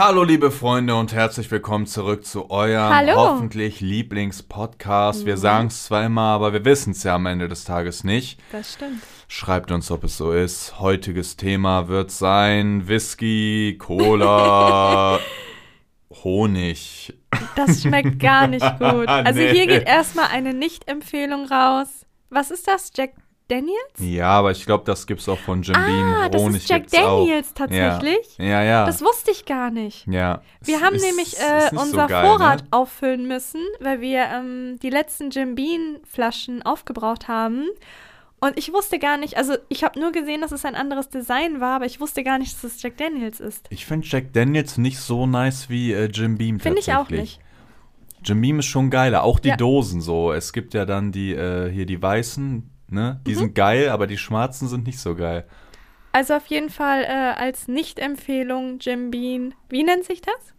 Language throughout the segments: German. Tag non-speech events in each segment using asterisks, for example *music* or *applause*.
Hallo liebe Freunde und herzlich willkommen zurück zu eurem Hallo. hoffentlich Lieblingspodcast. Wir sagen es zwar immer, aber wir wissen es ja am Ende des Tages nicht. Das stimmt. Schreibt uns, ob es so ist. Heutiges Thema wird sein Whisky, Cola, *laughs* Honig. Das schmeckt gar nicht *laughs* gut. Also Nee. hier geht erstmal eine Nicht-Empfehlung raus. Was ist das? Jack Daniels? Ja, aber ich glaube, das gibt's auch von Jim Beam. Ah, das Honig ist Jack gibt's auch. Daniels tatsächlich. Ja, ja. ja. Das wusste ich gar nicht. ja. Wir Es haben ist- nämlich äh, nicht so unser geil, Vorrat Ne? auffüllen müssen, weil wir ähm, die letzten Jim Beam Flaschen aufgebraucht haben. Und ich wusste gar nicht, also ich habe nur gesehen, dass es ein anderes Design war, aber ich wusste gar nicht, dass es Jack Daniels ist. Ich finde Jack Daniels nicht so nice wie äh, Jim Beam Finde ich auch nicht. Jim Beam ist schon geiler, auch die Ja. Dosen so. Es gibt ja dann die äh, hier die weißen, ne? Mhm. Die sind geil, aber die schwarzen sind nicht so geil. Also auf jeden Fall äh, als Nicht-Empfehlung Jim Beam. Wie nennt sich das?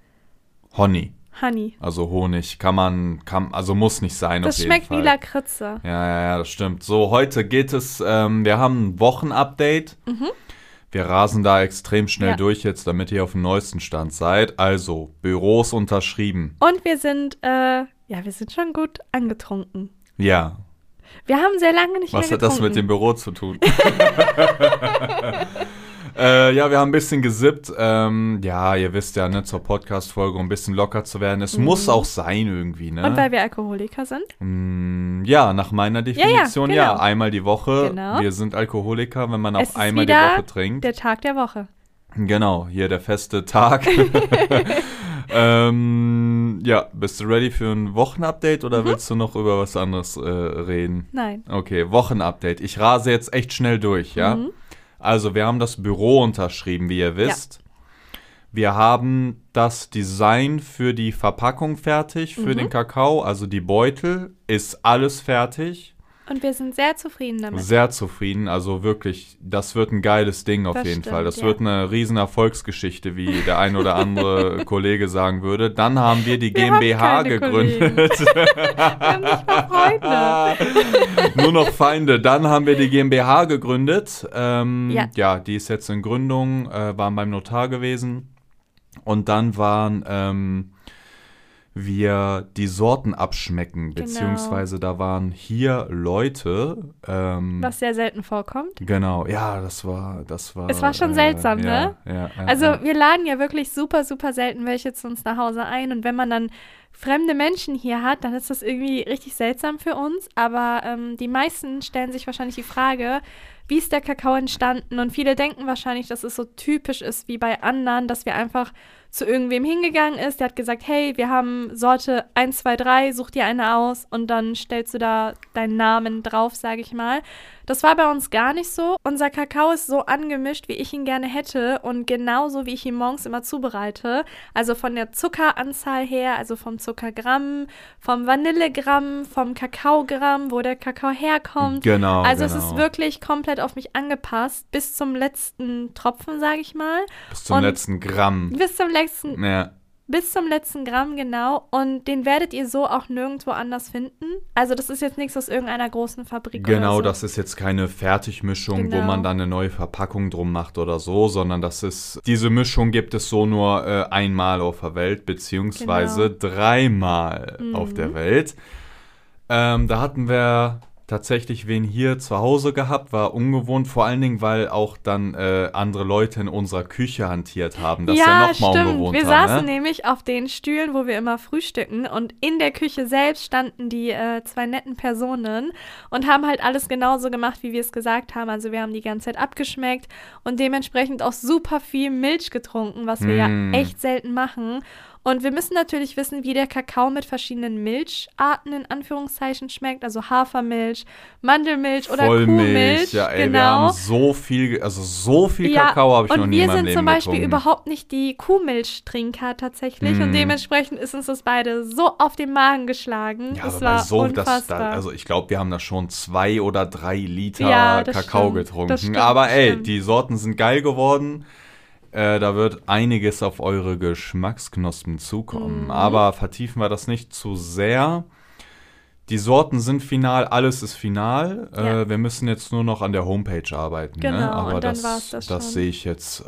Honey, Honey. also Honig, kann man, kann, also muss nicht sein Das auf jeden schmeckt wie Lakritze. Ja, ja, ja, das stimmt. So, heute geht es, ähm, wir haben ein Wochenupdate. Wir rasen da extrem schnell Mhm. Ja. durch jetzt, damit ihr auf dem neuesten Stand seid. Also, Büros unterschrieben. Und wir sind, äh, ja, wir sind schon gut angetrunken. Ja. Wir haben sehr lange nicht Was mehr hat das getrunken. mit dem Büro zu tun? *laughs* äh, ja, wir haben ein bisschen gesippt. Ähm, ja, ihr wisst ja, ne, zur Podcast-Folge, um ein bisschen locker zu werden. Es muss auch sein irgendwie, ne? Mhm. Und weil wir Alkoholiker sind. Mm, ja, nach meiner Definition, ja, genau. einmal die Woche. Genau. Wir sind Alkoholiker, wenn man Es auch einmal die Woche trinkt. Der Tag der Woche. Genau, hier der feste Tag. *laughs* *laughs* ähm, ja, bist du ready für ein Wochenupdate oder Mhm. willst du noch über was anderes äh, reden? Nein. Okay, Wochenupdate. Ich rase jetzt echt schnell durch, ja? Mhm. Also, wir haben das Büro unterschrieben, wie ihr wisst. Wir haben das Design für die Verpackung fertig, für Mhm. den Kakao, also die Beutel, ist alles fertig. Und wir sind sehr zufrieden damit. Sehr zufrieden, also wirklich, das wird ein geiles Ding auf Das jeden stimmt, Fall. Das ja. wird eine riesen Erfolgsgeschichte, wie der ein oder andere *laughs* Kollege sagen würde. Dann haben wir die Wir GmbH gegründet. Wir haben nicht mal Freunde. *laughs* Nur noch Feinde. Dann haben wir die GmbH gegründet. Ähm, ja. Ja. die ist jetzt in Gründung, äh, waren beim Notar gewesen. Und dann waren ähm, wir die Sorten abschmecken, Genau. beziehungsweise da waren hier Leute. Ähm, Was sehr selten vorkommt. Genau, ja, das war, das war. Es war schon seltsam, ja, ne? Ja, ja, Also wir laden ja wirklich super, super selten welche zu uns nach Hause ein. Und wenn man dann fremde Menschen hier hat, dann ist das irgendwie richtig seltsam für uns. Aber ähm, die meisten stellen sich wahrscheinlich die Frage, wie ist der Kakao entstanden? Und viele denken wahrscheinlich, dass es so typisch ist wie bei anderen, dass wir einfach zu irgendwem hingegangen ist, der hat gesagt, hey, wir haben Sorte 1, 2, 3, such dir eine aus und dann stellst du da deinen Namen drauf, sage ich mal. Das war bei uns gar nicht so. Unser Kakao ist so angemischt, wie ich ihn gerne hätte und genauso, wie ich ihn morgens immer zubereite. Also von der Zuckeranzahl her, also vom Zuckergramm, vom Vanillegramm, vom Kakaogramm, wo der Kakao herkommt. Genau. Also genau. es ist wirklich komplett auf mich angepasst, bis zum letzten Tropfen, sage ich mal. Bis zum und- letzten Gramm. Bis zum letzten, Ja, bis zum letzten Gramm, genau. Und den werdet ihr so auch nirgendwo anders finden. Also das ist jetzt nichts aus irgendeiner großen Fabrik genau, so. das ist jetzt keine Fertigmischung, wo Genau. man dann eine neue Verpackung drum macht oder so, sondern das ist, diese Mischung gibt es so nur äh, einmal auf der Welt, beziehungsweise Genau. dreimal Mhm. auf der Welt. Ähm, da hatten wir tatsächlich wen hier zu Hause gehabt, war ungewohnt, vor allen Dingen, weil auch dann äh, andere Leute in unserer Küche hantiert haben. Das ja, ja, nochmal stimmt. ungewohnter. Wir saßen ne? nämlich auf den Stühlen, wo wir immer frühstücken und in der Küche selbst standen die äh, zwei netten Personen und haben halt alles genauso gemacht, wie wir es gesagt haben. Also wir haben die ganze Zeit abgeschmeckt und dementsprechend auch super viel Milch getrunken, was wir Mm. ja echt selten machen. Und wir müssen natürlich wissen, wie der Kakao mit verschiedenen Milcharten in Anführungszeichen schmeckt, also Hafermilch, Mandelmilch oder Kuhmilch. ja, ey, genau. wir haben so viel, also so viel Kakao habe ich und noch nie in wir meinem sind Leben zum Beispiel getrunken. überhaupt nicht die Kuhmilchtrinker tatsächlich Mm. und dementsprechend ist uns das beide so auf den Magen geschlagen. Ja, das aber war so, das, unfassbar. da, also ich glaube, wir haben da schon zwei oder drei Liter Ja, das Kakao stimmt, getrunken. das stimmt, aber das ey, stimmt. die Sorten sind geil geworden. Äh, da wird einiges auf eure Geschmacksknospen zukommen. Mhm. Aber vertiefen wir das nicht zu sehr. Die Sorten sind final, alles ist final. Ja. Äh, wir müssen jetzt nur noch an der Homepage arbeiten. ne? Genau, Aber und dann das, das schon. sehe ich jetzt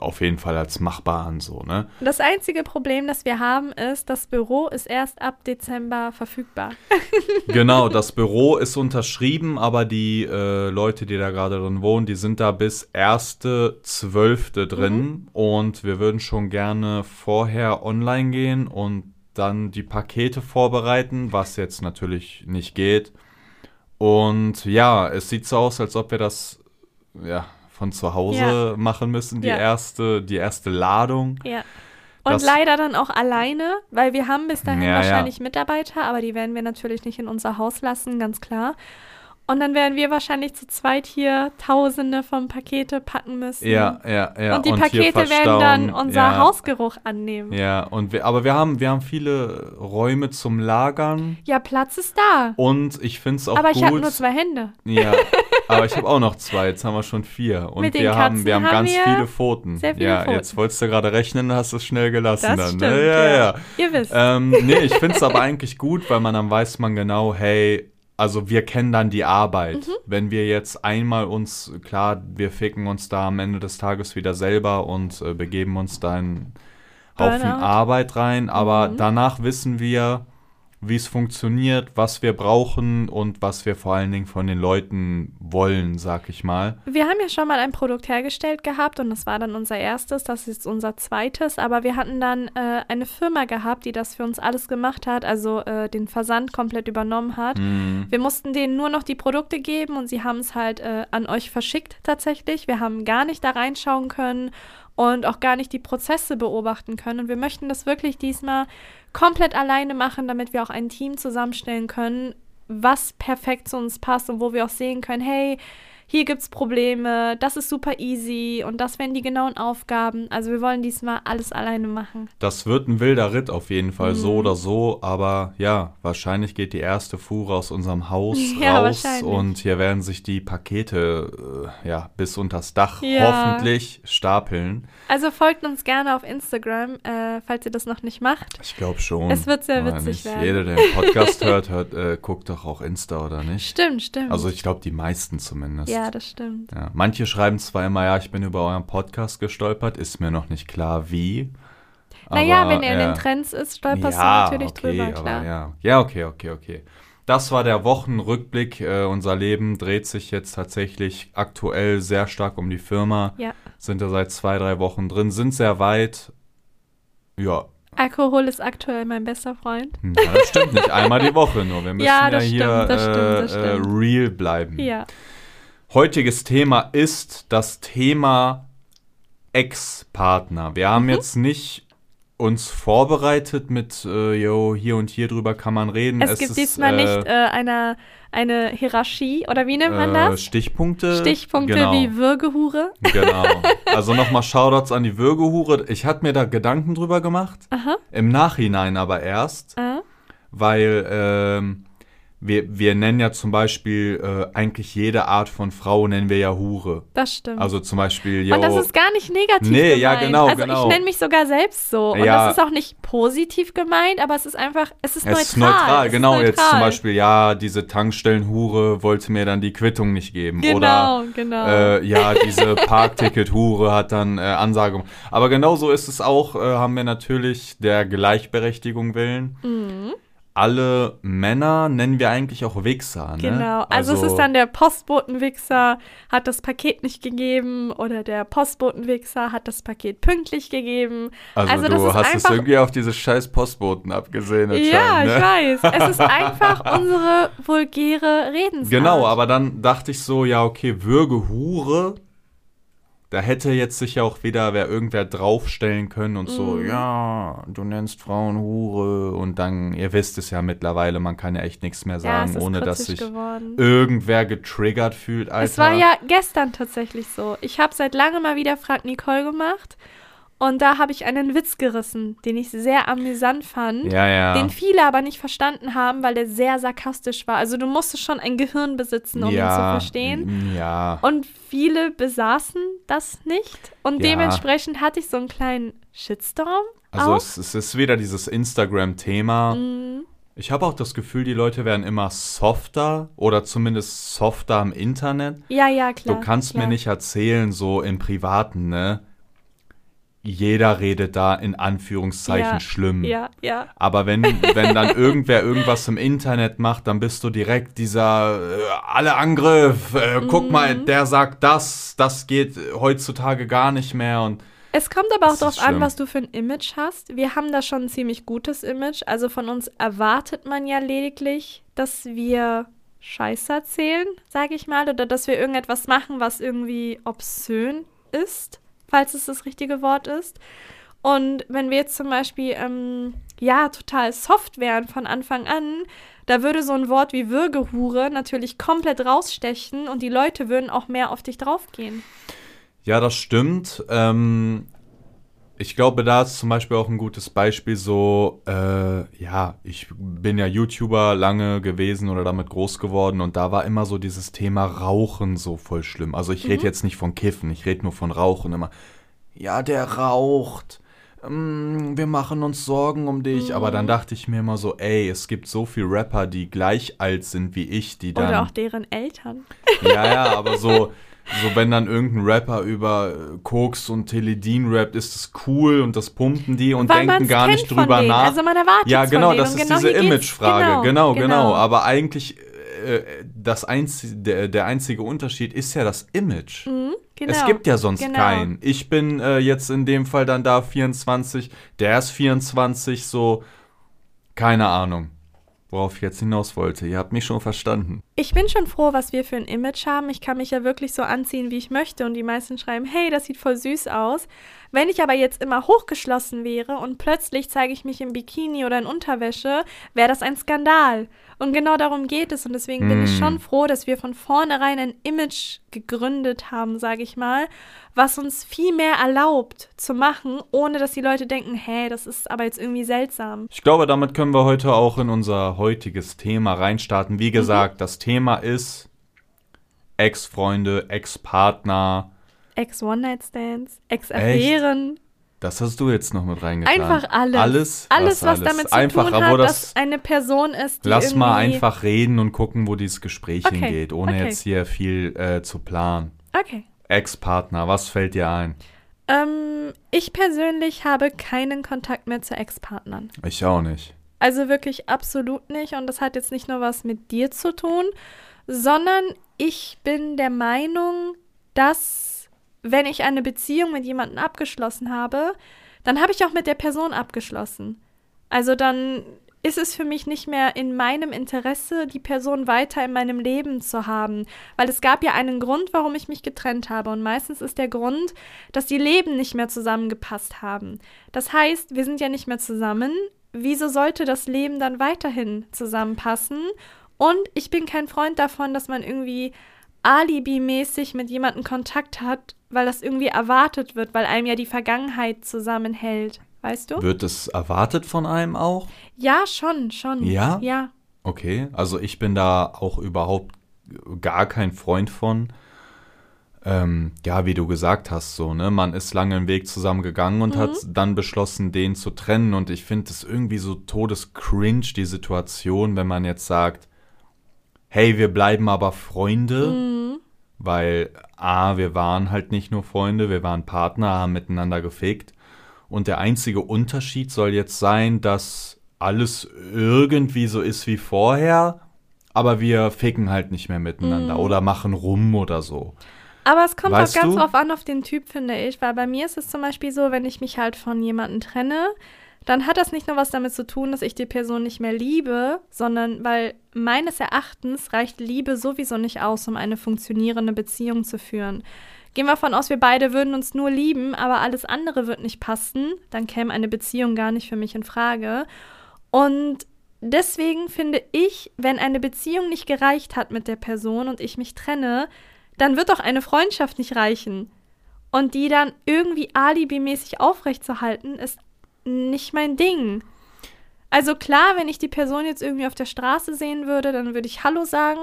auf jeden Fall als machbar an so, ne? Das einzige Problem, das wir haben, ist, das Büro ist erst ab Dezember verfügbar. *laughs* Genau, das Büro ist unterschrieben, aber die äh, Leute, die da gerade drin wohnen, die sind da bis 1.12. drin Mhm. und wir würden schon gerne vorher online gehen und dann die Pakete vorbereiten, was jetzt natürlich nicht geht. Und ja, es sieht so aus, als ob wir das ja von zu Hause Ja. machen müssen, die Ja. erste, die erste Ladung. Ja. Und Das- leider dann auch alleine, weil wir haben bis dahin wahrscheinlich Mitarbeiter, aber die werden wir natürlich nicht in unser Haus lassen, ganz klar. Und dann werden wir wahrscheinlich zu zweit hier Tausende von Pakete packen müssen. Ja, ja, ja. und die hier Pakete werden dann unser ja. Hausgeruch annehmen. Ja. Ja, und wir, aber wir haben, wir haben viele Räume zum Lagern Platz ist da. und ich finde es auch aber gut. ich habe nur zwei Hände. Ja, *laughs* aber ich habe auch noch zwei. Jetzt haben wir schon vier. Und Mit den wir haben, Katzen wir haben haben ganz wir viele Pfoten. sehr viele ja, Pfoten. jetzt wolltest du gerade rechnen, hast du es schnell gelassen Das dann. stimmt. ne? ja, ja. Ihr wisst. Ähm, nee, ich finde es aber *laughs* eigentlich gut, weil man dann weiß man genau, hey, also wir kennen dann die Arbeit. Mhm. Wenn wir jetzt einmal uns, klar, wir ficken uns da am Ende des Tages wieder selber und äh, begeben uns da in Haufen. Arbeit rein, aber Mhm. danach wissen wir, wie es funktioniert, was wir brauchen und was wir vor allen Dingen von den Leuten wollen, sag ich mal. Wir haben ja schon mal ein Produkt hergestellt gehabt und das war dann unser erstes, das ist unser zweites, aber wir hatten dann äh, eine Firma gehabt, die das für uns alles gemacht hat, also äh, den Versand komplett übernommen hat. Mhm. Wir mussten denen nur noch die Produkte geben und sie haben es halt äh, an euch verschickt tatsächlich. Wir haben gar nicht da reinschauen können und auch gar nicht die Prozesse beobachten können. Und wir möchten das wirklich diesmal komplett alleine machen, damit wir auch ein Team zusammenstellen können, was perfekt zu uns passt und wo wir auch sehen können, hey, hier gibt es Probleme, das ist super easy und das wären die genauen Aufgaben. Also wir wollen diesmal alles alleine machen. Das wird ein wilder Ritt auf jeden Fall, so Mhm. oder so. Aber ja, wahrscheinlich geht die erste Fuhre aus unserem Haus *laughs* Ja, raus und hier werden sich die Pakete äh, ja bis unters Dach Ja. hoffentlich stapeln. Also folgt uns gerne auf Instagram, äh, falls ihr das noch nicht macht. Ich glaube schon. Es wird sehr witzig nicht? werden. Jeder, der den Podcast *laughs* hört, hört äh, guckt doch auch Insta oder nicht. Stimmt, stimmt. Also ich glaube, die meisten zumindest. ja, das stimmt. Ja, manche schreiben zwar immer, ja, ich bin über euren Podcast gestolpert, ist mir noch nicht klar, wie. Naja, Aber, wenn er in ja. den Trends ist, stolperst ja, du natürlich okay, drüber, klar. Ja. ja, okay, okay, okay. Das war der Wochenrückblick. Äh, unser Leben dreht sich jetzt tatsächlich aktuell sehr stark um die Firma. Ja. Sind da seit zwei, drei Wochen drin, sind sehr weit. Ja, Alkohol ist aktuell mein bester Freund. hm, ja das stimmt nicht. Einmal die Woche nur. Wir *laughs* müssen Ja, ja, das hier stimmt, das stimmt, das äh, äh, stimmt. real bleiben. Ja. Heutiges Thema ist das Thema Ex-Partner. Wir Mhm. haben jetzt nicht uns vorbereitet mit, äh, yo, hier und hier drüber kann man reden. Es, gibt ist, diesmal äh, nicht äh, eine, eine Hierarchie, oder wie nennt man äh, das? Stichpunkte. Stichpunkte genau, wie Würgehure. Genau. *laughs* Also nochmal Shoutouts an die Würgehure. Ich hatte mir da Gedanken drüber gemacht. Aha. Im Nachhinein aber erst, Äh. weil ähm, wir, wir nennen ja zum Beispiel äh, eigentlich jede Art von Frau nennen wir ja Hure. Das stimmt. Also zum Beispiel, yo, und das ist gar nicht negativ Nee, gemeint. ja, genau, Also genau. ich nenne mich sogar selbst so. Und Ja. das ist auch nicht positiv gemeint, aber es ist einfach, es ist Es neutral. ist neutral, es genau. Ist Jetzt zum neutral. Beispiel, ja, diese Tankstellenhure wollte mir dann die Quittung nicht geben. Genau, Oder genau. äh, ja, diese Parkticket-Hure hat dann äh, Ansage. Aber genauso ist es auch, äh, haben wir natürlich der Gleichberechtigung willen. Mhm. Alle Männer nennen wir eigentlich auch Wichser. Ne? Genau, also, es ist dann der Postbotenwichser hat das Paket nicht gegeben oder der Postbotenwichser hat das Paket pünktlich gegeben. Also, also du hast es irgendwie auf diese scheiß Postboten abgesehen. Ja, anscheinend, ich ne? weiß. Es ist *laughs* einfach unsere vulgäre Redensart. Genau, aber dann dachte ich so, ja, okay, Würgehure. Da hätte jetzt sicher auch wieder wer irgendwer draufstellen können und so, Mhm. ja, du nennst Frauen Hure und dann, ihr wisst es ja mittlerweile, man kann ja echt nichts mehr ja, sagen, ist ohne dass sich geworden. irgendwer getriggert fühlt, Alter. Es war ja gestern tatsächlich so. Ich habe seit langem mal wieder Frag Nicole gemacht und da habe ich einen Witz gerissen, den ich sehr amüsant fand. Ja, ja. Den viele aber nicht verstanden haben, weil der sehr sarkastisch war. Also du musstest schon ein Gehirn besitzen, um ihn zu ja, verstehen. Ja. Und viele besaßen das nicht. Und Ja. dementsprechend hatte ich so einen kleinen Shitstorm. Also es, es ist wieder dieses Instagram-Thema. Mhm. Ich habe auch das Gefühl, die Leute werden immer softer oder zumindest softer im Internet. Ja, ja, klar. Du kannst klar. mir nicht erzählen, so im Privaten, ne? Jeder redet da in Anführungszeichen Ja, schlimm. Ja, ja. Aber wenn, wenn dann *laughs* irgendwer irgendwas im Internet macht, dann bist du direkt dieser äh, alle Angriff. Äh, Guck mal, Mhm. der sagt das, das geht heutzutage gar nicht mehr. Und Es kommt aber auch darauf an, was du für ein Image hast. Wir haben da schon ein ziemlich gutes Image. Also von uns erwartet man ja lediglich, dass wir Scheiß erzählen, sage ich mal, oder dass wir irgendetwas machen, was irgendwie obszön ist, falls es das richtige Wort ist. Und wenn wir jetzt zum Beispiel, ähm, ja, total soft wären von Anfang an, da würde so ein Wort wie Würgehure natürlich komplett rausstechen und die Leute würden auch mehr auf dich draufgehen. ja, das stimmt. Ähm, ich glaube, da ist zum Beispiel auch ein gutes Beispiel so, äh, ja, ich bin ja YouTuber lange gewesen oder damit groß geworden und da war immer so dieses Thema Rauchen so voll schlimm. Also ich rede jetzt nicht von Kiffen, ich rede nur von Rauchen immer. Ja, der raucht. Mm, Wir machen uns Sorgen um dich. Aber dann dachte ich mir immer so, ey, es gibt so viele Rapper, die gleich alt sind wie ich, die dann. Oder auch deren Eltern. Ja, ja, aber so, *laughs* so wenn dann irgendein Rapper über äh, Koks und Teledin rappt, ist das cool und das pumpen die und Weil denken gar nicht drüber nach. Also man erwartet ja, genau, das ist genau diese Imagefrage. Genau, genau, genau. Aber eigentlich äh, das einzige, der, der einzige Unterschied ist ja das Image. Mhm, genau. Es gibt ja sonst Genau. keinen. Ich bin äh, jetzt in dem Fall dann da 24, der ist 24, so, keine Ahnung, worauf ich jetzt hinaus wollte. Ihr habt mich schon verstanden. Ich bin schon froh, was wir für ein Image haben. Ich kann mich ja wirklich so anziehen, wie ich möchte. Und die meisten schreiben, hey, das sieht voll süß aus. Wenn ich aber jetzt immer hochgeschlossen wäre und plötzlich zeige ich mich im Bikini oder in Unterwäsche, wäre das ein Skandal. Und genau darum geht es. Und deswegen bin ich Mm. schon froh, dass wir von vornherein ein Image gegründet haben, sage ich mal, was uns viel mehr erlaubt zu machen, ohne dass die Leute denken, hä, das ist aber jetzt irgendwie seltsam. Ich glaube, damit können wir heute auch in unser heutiges Thema reinstarten. Wie gesagt, das Thema ist Ex-Freunde, Ex-Partner. Ex-One-Night-Stands, Ex-Affären. Das hast du jetzt noch mit reingetan. Einfach alles. Alles, Alles, was, damit zu einfach, tun hat, das, dass eine Person ist, die Lass mal einfach reden und gucken, wo dieses Gespräch Okay, hingeht, ohne okay. jetzt hier viel äh, zu planen. Okay. Ex-Partner, was fällt dir ein? Ähm, ich persönlich habe keinen Kontakt mehr zu Ex-Partnern. Ich auch nicht. Also wirklich absolut nicht. Und das hat jetzt nicht nur was mit dir zu tun, sondern ich bin der Meinung, dass wenn ich eine Beziehung mit jemandem abgeschlossen habe, dann habe ich auch mit der Person abgeschlossen. Also dann ist es für mich nicht mehr in meinem Interesse, die Person weiter in meinem Leben zu haben. Weil es gab ja einen Grund, warum ich mich getrennt habe. Und meistens ist der Grund, dass die Leben nicht mehr zusammengepasst haben. Das heißt, wir sind ja nicht mehr zusammen. Wieso sollte das Leben dann weiterhin zusammenpassen? Und ich bin kein Freund davon, dass man irgendwie alibimäßig mit jemandem Kontakt hat, weil das irgendwie erwartet wird, weil einem ja die Vergangenheit zusammenhält. Weißt du? Wird es erwartet von einem auch? Ja, schon, schon. Ja? Ja. Okay, also ich bin da auch überhaupt gar kein Freund von. Ähm, ja, wie du gesagt hast, so, ne? Man ist lange einen Weg zusammengegangen und hat dann beschlossen, den zu trennen. Und ich finde es irgendwie so todescringe, die Situation, wenn man jetzt sagt, hey, wir bleiben aber Freunde, weil A, wir waren halt nicht nur Freunde, wir waren Partner, haben miteinander gefickt. Und der einzige Unterschied soll jetzt sein, dass alles irgendwie so ist wie vorher, aber wir ficken halt nicht mehr miteinander oder machen rum oder so. Aber es kommt Weißt auch ganz du? drauf an, auf den Typ, finde ich. Weil bei mir ist es zum Beispiel so, wenn ich mich halt von jemandem trenne, dann hat das nicht nur was damit zu tun, dass ich die Person nicht mehr liebe, sondern weil meines Erachtens reicht Liebe sowieso nicht aus, um eine funktionierende Beziehung zu führen. Gehen wir davon aus, wir beide würden uns nur lieben, aber alles andere wird nicht passen, dann käme eine Beziehung gar nicht für mich in Frage. Und deswegen finde ich, wenn eine Beziehung nicht gereicht hat mit der Person und ich mich trenne, dann wird auch eine Freundschaft nicht reichen. Und die dann irgendwie alibimäßig aufrechtzuerhalten, ist nicht mein Ding. Also klar, wenn ich die Person jetzt irgendwie auf der Straße sehen würde, dann würde ich Hallo sagen.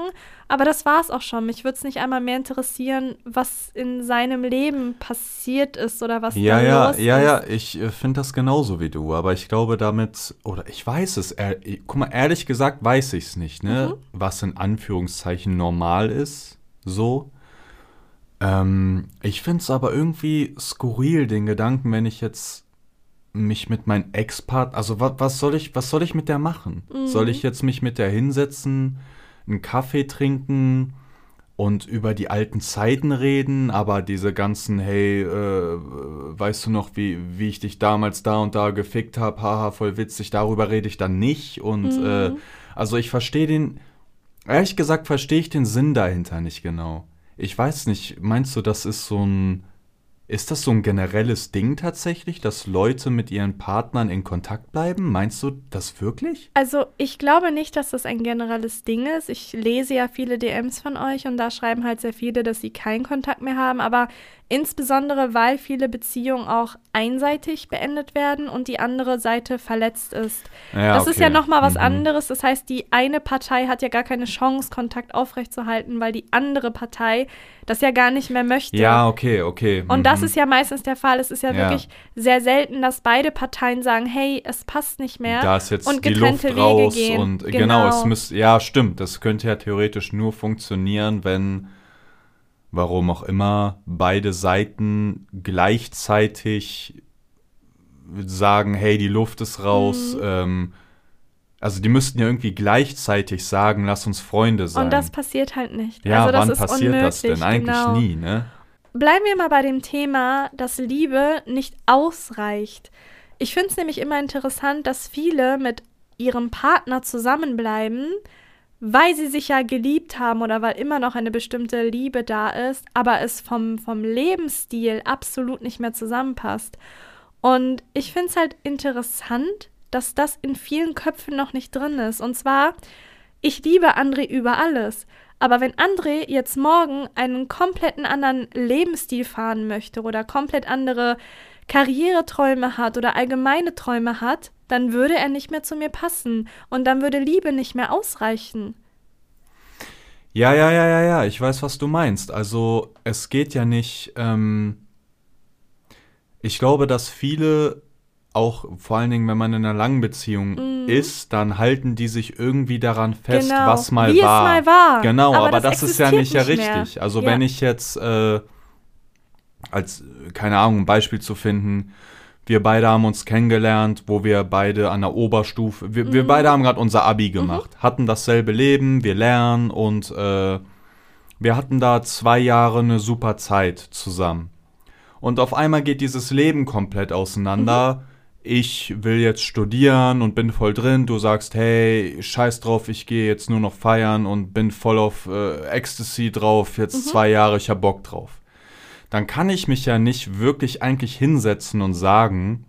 Aber das war es auch schon. Mich würde es nicht einmal mehr interessieren, was in seinem Leben passiert ist oder was Ja, da ja, los ja, ist. ja, ich äh, finde das genauso wie du, aber ich glaube damit, oder ich weiß es, ehr- guck mal, ehrlich gesagt weiß ich es nicht, ne? Mhm. Was in Anführungszeichen normal ist, so. Ähm, ich finde es aber irgendwie skurril, den Gedanken, wenn ich jetzt mich mit meinem Ex-Partner, also was, was soll ich, was soll ich mit der machen? Mhm. Soll ich jetzt mich mit der hinsetzen, einen Kaffee trinken und über die alten Zeiten reden, aber diese ganzen, hey, äh, weißt du noch, wie, wie ich dich damals da und da gefickt habe, haha, voll witzig, darüber rede ich dann nicht und Mhm. äh, also ich verstehe den, ehrlich gesagt verstehe ich den Sinn dahinter nicht genau. Ich weiß nicht, meinst du, das ist so ein, ist das so ein generelles Ding tatsächlich, dass Leute mit ihren Partnern in Kontakt bleiben? Meinst du das wirklich? Also ich glaube nicht, dass das ein generelles Ding ist. Ich lese ja viele DMs von euch und da schreiben halt sehr viele, dass sie keinen Kontakt mehr haben. Aber insbesondere, weil viele Beziehungen auch einseitig beendet werden und die andere Seite verletzt ist. Ja, das ist ja okay. nochmal was Mhm. anderes. Das heißt, die eine Partei hat ja gar keine Chance, Kontakt aufrechtzuerhalten, weil die andere Partei das ja gar nicht mehr möchte. Ja, okay, okay. Und das. Ist ja meistens der Fall. Es ist ja, Ja. wirklich sehr selten, dass beide Parteien sagen, hey, es passt nicht mehr. Da ist jetzt und die getrennte Luft Wege raus gehen. und genau, Genau. es müsste, ja, stimmt, das könnte ja theoretisch nur funktionieren, wenn, warum auch immer, beide Seiten gleichzeitig sagen, hey, die Luft ist raus, Mhm. ähm, also die müssten ja irgendwie gleichzeitig sagen, lass uns Freunde sein. Und das passiert halt nicht. ja, also das wann ist passiert unmöglich, das denn? Eigentlich genau. nie, ne? Bleiben wir mal bei dem Thema, dass Liebe nicht ausreicht. Ich finde es nämlich immer interessant, dass viele mit ihrem Partner zusammenbleiben, weil sie sich ja geliebt haben oder weil immer noch eine bestimmte Liebe da ist, aber es vom, vom Lebensstil absolut nicht mehr zusammenpasst. Und ich finde es halt interessant, dass das in vielen Köpfen noch nicht drin ist. Und zwar, ich liebe André über alles. Aber wenn André jetzt morgen einen kompletten anderen Lebensstil fahren möchte oder komplett andere Karriereträume hat oder allgemeine Träume hat, dann würde er nicht mehr zu mir passen und dann würde Liebe nicht mehr ausreichen. Ja, ja, ja, ja, ja, ich weiß, was du meinst. Also es geht ja nicht, ähm, ich glaube, dass viele auch, vor allen Dingen, wenn man in einer langen Beziehung ist, dann halten die sich irgendwie daran fest, Mhm. Genau. was mal Wie es war. mal war. Genau, Aber aber, das das, ist ja existiert nicht ja nicht mehr. richtig. Also Ja. wenn ich jetzt, äh, als, keine Ahnung, ein Beispiel zu finden, wir beide haben uns kennengelernt, wo wir beide an der Oberstufe, wir, Mhm. wir beide haben gerade unser Abi gemacht, hatten dasselbe Leben, wir lernen und äh, wir hatten da zwei Jahre eine super Zeit zusammen. Und auf einmal geht dieses Leben komplett auseinander. Ich will jetzt studieren und bin voll drin. Du sagst, hey, scheiß drauf, ich gehe jetzt nur noch feiern und bin voll auf äh, Ecstasy drauf, jetzt zwei Jahre, ich hab Bock drauf. Dann kann ich mich ja nicht wirklich eigentlich hinsetzen und sagen,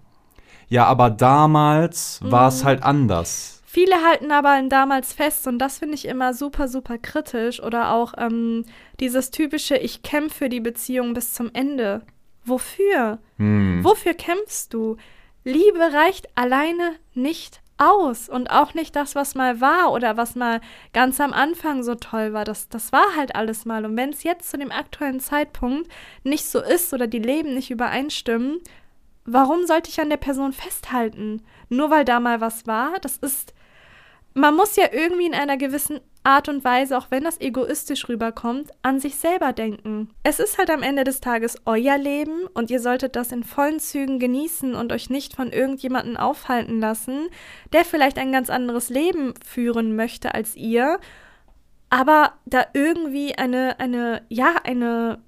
ja, aber damals war es halt anders. Viele halten aber an damals fest und das finde ich immer super, super kritisch. Oder auch ähm, dieses typische, ich kämpfe für die Beziehung bis zum Ende. Wofür? Hm. Wofür kämpfst du? Liebe reicht alleine nicht aus und auch nicht das, was mal war oder was mal ganz am Anfang so toll war. Das, das war halt alles mal. Und wenn es jetzt zu dem aktuellen Zeitpunkt nicht so ist oder die Leben nicht übereinstimmen, warum sollte ich an der Person festhalten? Nur weil da mal was war? Das ist. Man muss ja irgendwie in einer gewissen Art und Weise, auch wenn das egoistisch rüberkommt, an sich selber denken. Es ist halt am Ende des Tages euer Leben und ihr solltet das in vollen Zügen genießen und euch nicht von irgendjemandem aufhalten lassen, der vielleicht ein ganz anderes Leben führen möchte als ihr, aber da irgendwie eine, eine, ja, eine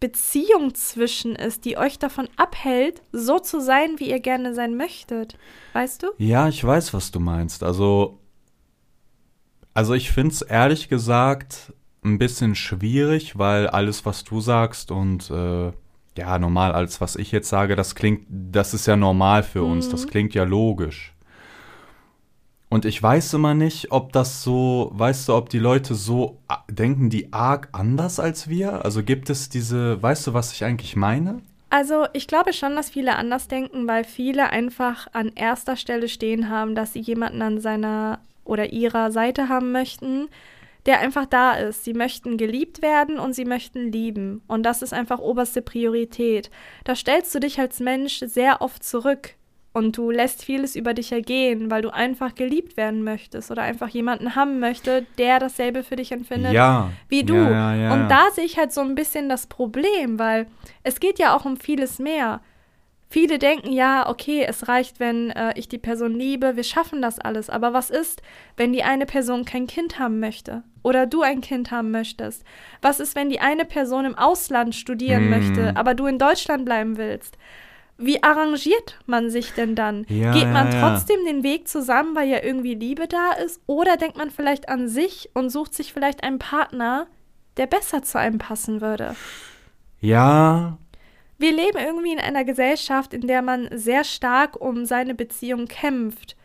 Beziehung zwischen ist, die euch davon abhält, so zu sein, wie ihr gerne sein möchtet. Weißt du? Ja, ich weiß, was du meinst. Also, also ich finde es ehrlich gesagt ein bisschen schwierig, weil alles, was du sagst und äh, ja, normal, alles, was ich jetzt sage, das klingt, das ist ja normal für uns, das klingt ja logisch. Und ich weiß immer nicht, ob das so, weißt du, ob die Leute so denken, die arg anders als wir? Also gibt es diese, weißt du, was ich eigentlich meine? Also ich glaube schon, dass viele anders denken, weil viele einfach an erster Stelle stehen haben, dass sie jemanden an seiner oder ihrer Seite haben möchten, der einfach da ist. Sie möchten geliebt werden und sie möchten lieben. Und das ist einfach oberste Priorität. Da stellst du dich als Mensch sehr oft zurück und du lässt vieles über dich ergehen, weil du einfach geliebt werden möchtest oder einfach jemanden haben möchte, der dasselbe für dich empfindet Ja. wie du. Ja, ja, und da sehe ich halt so ein bisschen das Problem, weil es geht ja auch um vieles mehr. Viele denken, ja, okay, es reicht, wenn äh, ich die Person liebe, wir schaffen das alles. Aber was ist, wenn die eine Person kein Kind haben möchte? Oder du ein Kind haben möchtest? Was ist, wenn die eine Person im Ausland studieren Hm. möchte, aber du in Deutschland bleiben willst? Wie arrangiert man sich denn dann? Ja, Geht man ja, ja. trotzdem den Weg zusammen, weil ja irgendwie Liebe da ist? Oder denkt man vielleicht an sich und sucht sich vielleicht einen Partner, der besser zu einem passen würde? Ja, Wir leben irgendwie in einer Gesellschaft, in der man sehr stark um seine Beziehung kämpft.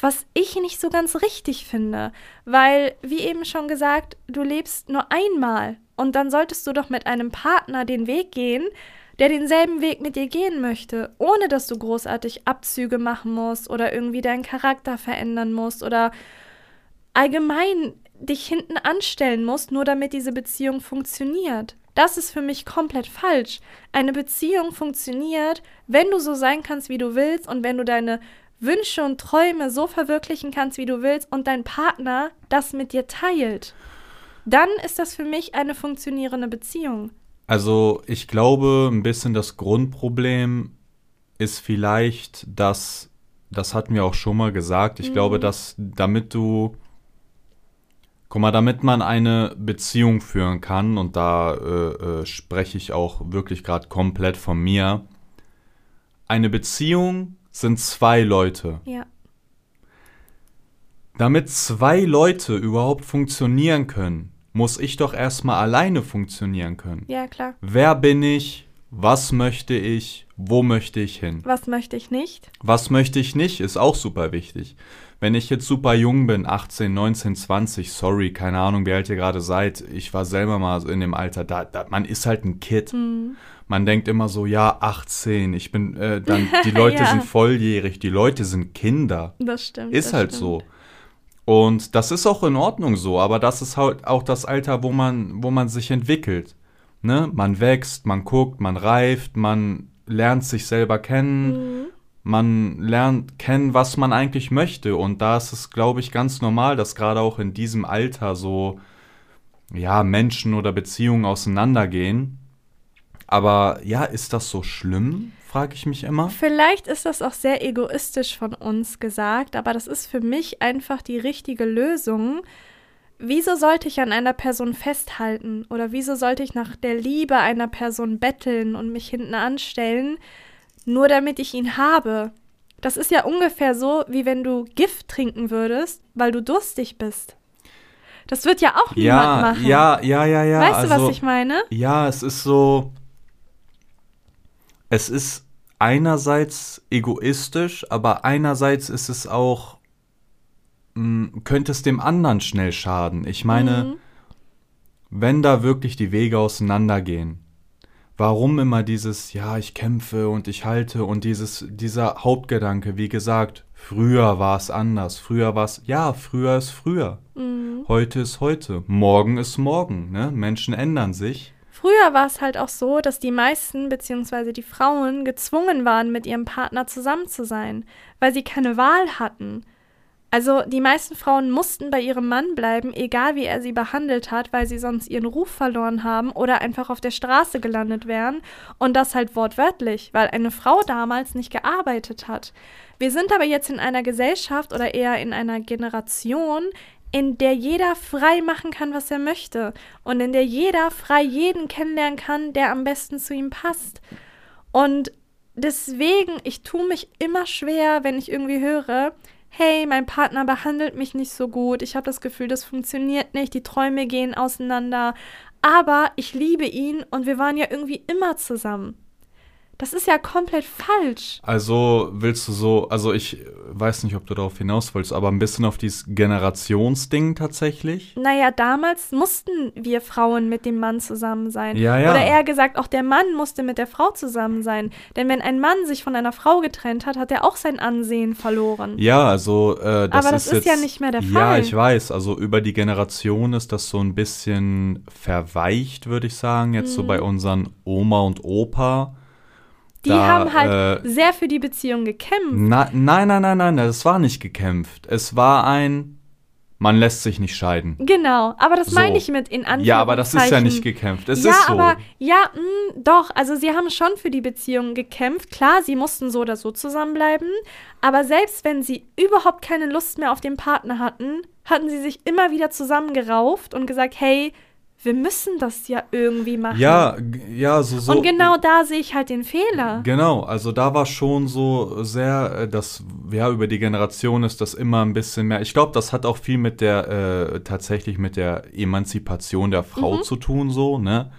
Was ich nicht so ganz richtig finde, weil, wie eben schon gesagt, du lebst nur einmal und dann solltest du doch mit einem Partner den Weg gehen, der denselben Weg mit dir gehen möchte, ohne dass du großartig Abzüge machen musst oder irgendwie deinen Charakter verändern musst oder allgemein dich hinten anstellen musst, nur damit diese Beziehung funktioniert. Das ist für mich komplett falsch. Eine Beziehung funktioniert, wenn du so sein kannst, wie du willst und wenn du deine Wünsche und Träume so verwirklichen kannst, wie du willst und dein Partner das mit dir teilt. Dann ist das für mich eine funktionierende Beziehung. Also ich glaube, ein bisschen das Grundproblem ist vielleicht, dass, das hatten wir auch schon mal gesagt, ich glaube, dass damit du, guck mal, damit man eine Beziehung führen kann, und da äh, äh, spreche ich auch wirklich gerade komplett von mir, eine Beziehung sind zwei Leute. Ja. Damit zwei Leute überhaupt funktionieren können, muss ich doch erstmal alleine funktionieren können. Ja, klar. Wer bin ich? Was möchte ich? Wo möchte ich hin? Was möchte ich nicht? Was möchte ich nicht? Ist auch super wichtig. Wenn ich jetzt super jung bin, 18, 19, 20, sorry, keine Ahnung, wie alt ihr gerade seid, ich war selber mal so in dem Alter, da, da man ist halt ein Kid. Hm. Man denkt immer so, ja, 18, ich bin, äh, dann, *laughs* die Leute Ja. sind volljährig, die Leute sind Kinder. Das stimmt. Ist das halt stimmt. so. Und das ist auch in Ordnung so, aber das ist halt auch das Alter, wo man, wo man sich entwickelt. Ne? Man wächst, man guckt, man reift, man lernt sich selber kennen, Mhm. Man lernt kennen, was man eigentlich möchte. Und da ist es, glaube ich, ganz normal, dass gerade auch in diesem Alter so, ja, Menschen oder Beziehungen auseinandergehen. Aber ja, ist das so schlimm, frage ich mich immer. Vielleicht ist das auch sehr egoistisch von uns gesagt, aber das ist für mich einfach die richtige Lösung. Wieso sollte ich an einer Person festhalten oder wieso sollte ich nach der Liebe einer Person betteln und mich hinten anstellen, nur damit ich ihn habe? Das ist ja ungefähr so, wie wenn du Gift trinken würdest, weil du durstig bist. Das wird ja auch niemand Ja, machen. ja, ja, ja, ja. weißt du, also, was ich meine? Ja, es ist so. Es ist einerseits egoistisch, aber einerseits ist es auch. mh, könnte es dem anderen schnell schaden. Ich meine, Mhm. wenn da wirklich die Wege auseinandergehen, warum immer dieses, ja, ich kämpfe und ich halte und dieses, dieser Hauptgedanke, wie gesagt, früher war es anders, früher war es, ja, früher ist früher. Mhm. Heute ist heute, morgen ist morgen, ne? Menschen ändern sich. Früher war es halt auch so, dass die meisten bzw. die Frauen gezwungen waren, mit ihrem Partner zusammen zu sein, weil sie keine Wahl hatten. Also die meisten Frauen mussten bei ihrem Mann bleiben, egal wie er sie behandelt hat, weil sie sonst ihren Ruf verloren haben oder einfach auf der Straße gelandet wären. Und das halt wortwörtlich, weil eine Frau damals nicht gearbeitet hat. Wir sind aber jetzt in einer Gesellschaft oder eher in einer Generation, in der jeder frei machen kann, was er möchte. Und in der jeder frei jeden kennenlernen kann, der am besten zu ihm passt. Und deswegen, ich tue mich immer schwer, wenn ich irgendwie höre, hey, mein Partner behandelt mich nicht so gut, ich habe das Gefühl, das funktioniert nicht, die Träume gehen auseinander, aber ich liebe ihn und wir waren ja irgendwie immer zusammen. Das ist ja komplett falsch. Also willst du so, also ich weiß nicht, ob du darauf hinaus wolltest, aber ein bisschen auf dieses Generationsding tatsächlich. Naja, damals mussten wir Frauen mit dem Mann zusammen sein. Ja, ja. Oder eher gesagt, auch der Mann musste mit der Frau zusammen sein. Denn wenn ein Mann sich von einer Frau getrennt hat, hat er auch sein Ansehen verloren. Ja, also äh, das Aber das ist ist jetzt, ja nicht mehr der Ja, Fall. ich weiß. Also über die Generation ist das so ein bisschen verweicht, würde ich sagen. Jetzt so bei unseren Oma und Opa. Die Da, haben halt äh, sehr für die Beziehung gekämpft. Na, nein, nein, nein, nein, das war nicht gekämpft. Es war ein, man lässt sich nicht scheiden. Genau, aber das So. meine ich mit in Anführungszeichen. Ja, aber das ist ja nicht gekämpft. Es ja, ist so. aber ja, mh, doch. Also sie haben schon für die Beziehung gekämpft. Klar, sie mussten so oder so zusammenbleiben. Aber selbst wenn sie überhaupt keine Lust mehr auf den Partner hatten, hatten sie sich immer wieder zusammengerauft und gesagt, hey, wir müssen das ja irgendwie machen. ja, ja, so, so. und genau da sehe ich halt den Fehler. Genau, also da war schon so sehr, äh, das, ja, über die Generation ist das immer ein bisschen mehr. Ich glaube, das hat auch viel mit der, äh, tatsächlich mit der Emanzipation der Frau Mhm. zu tun, so, ne?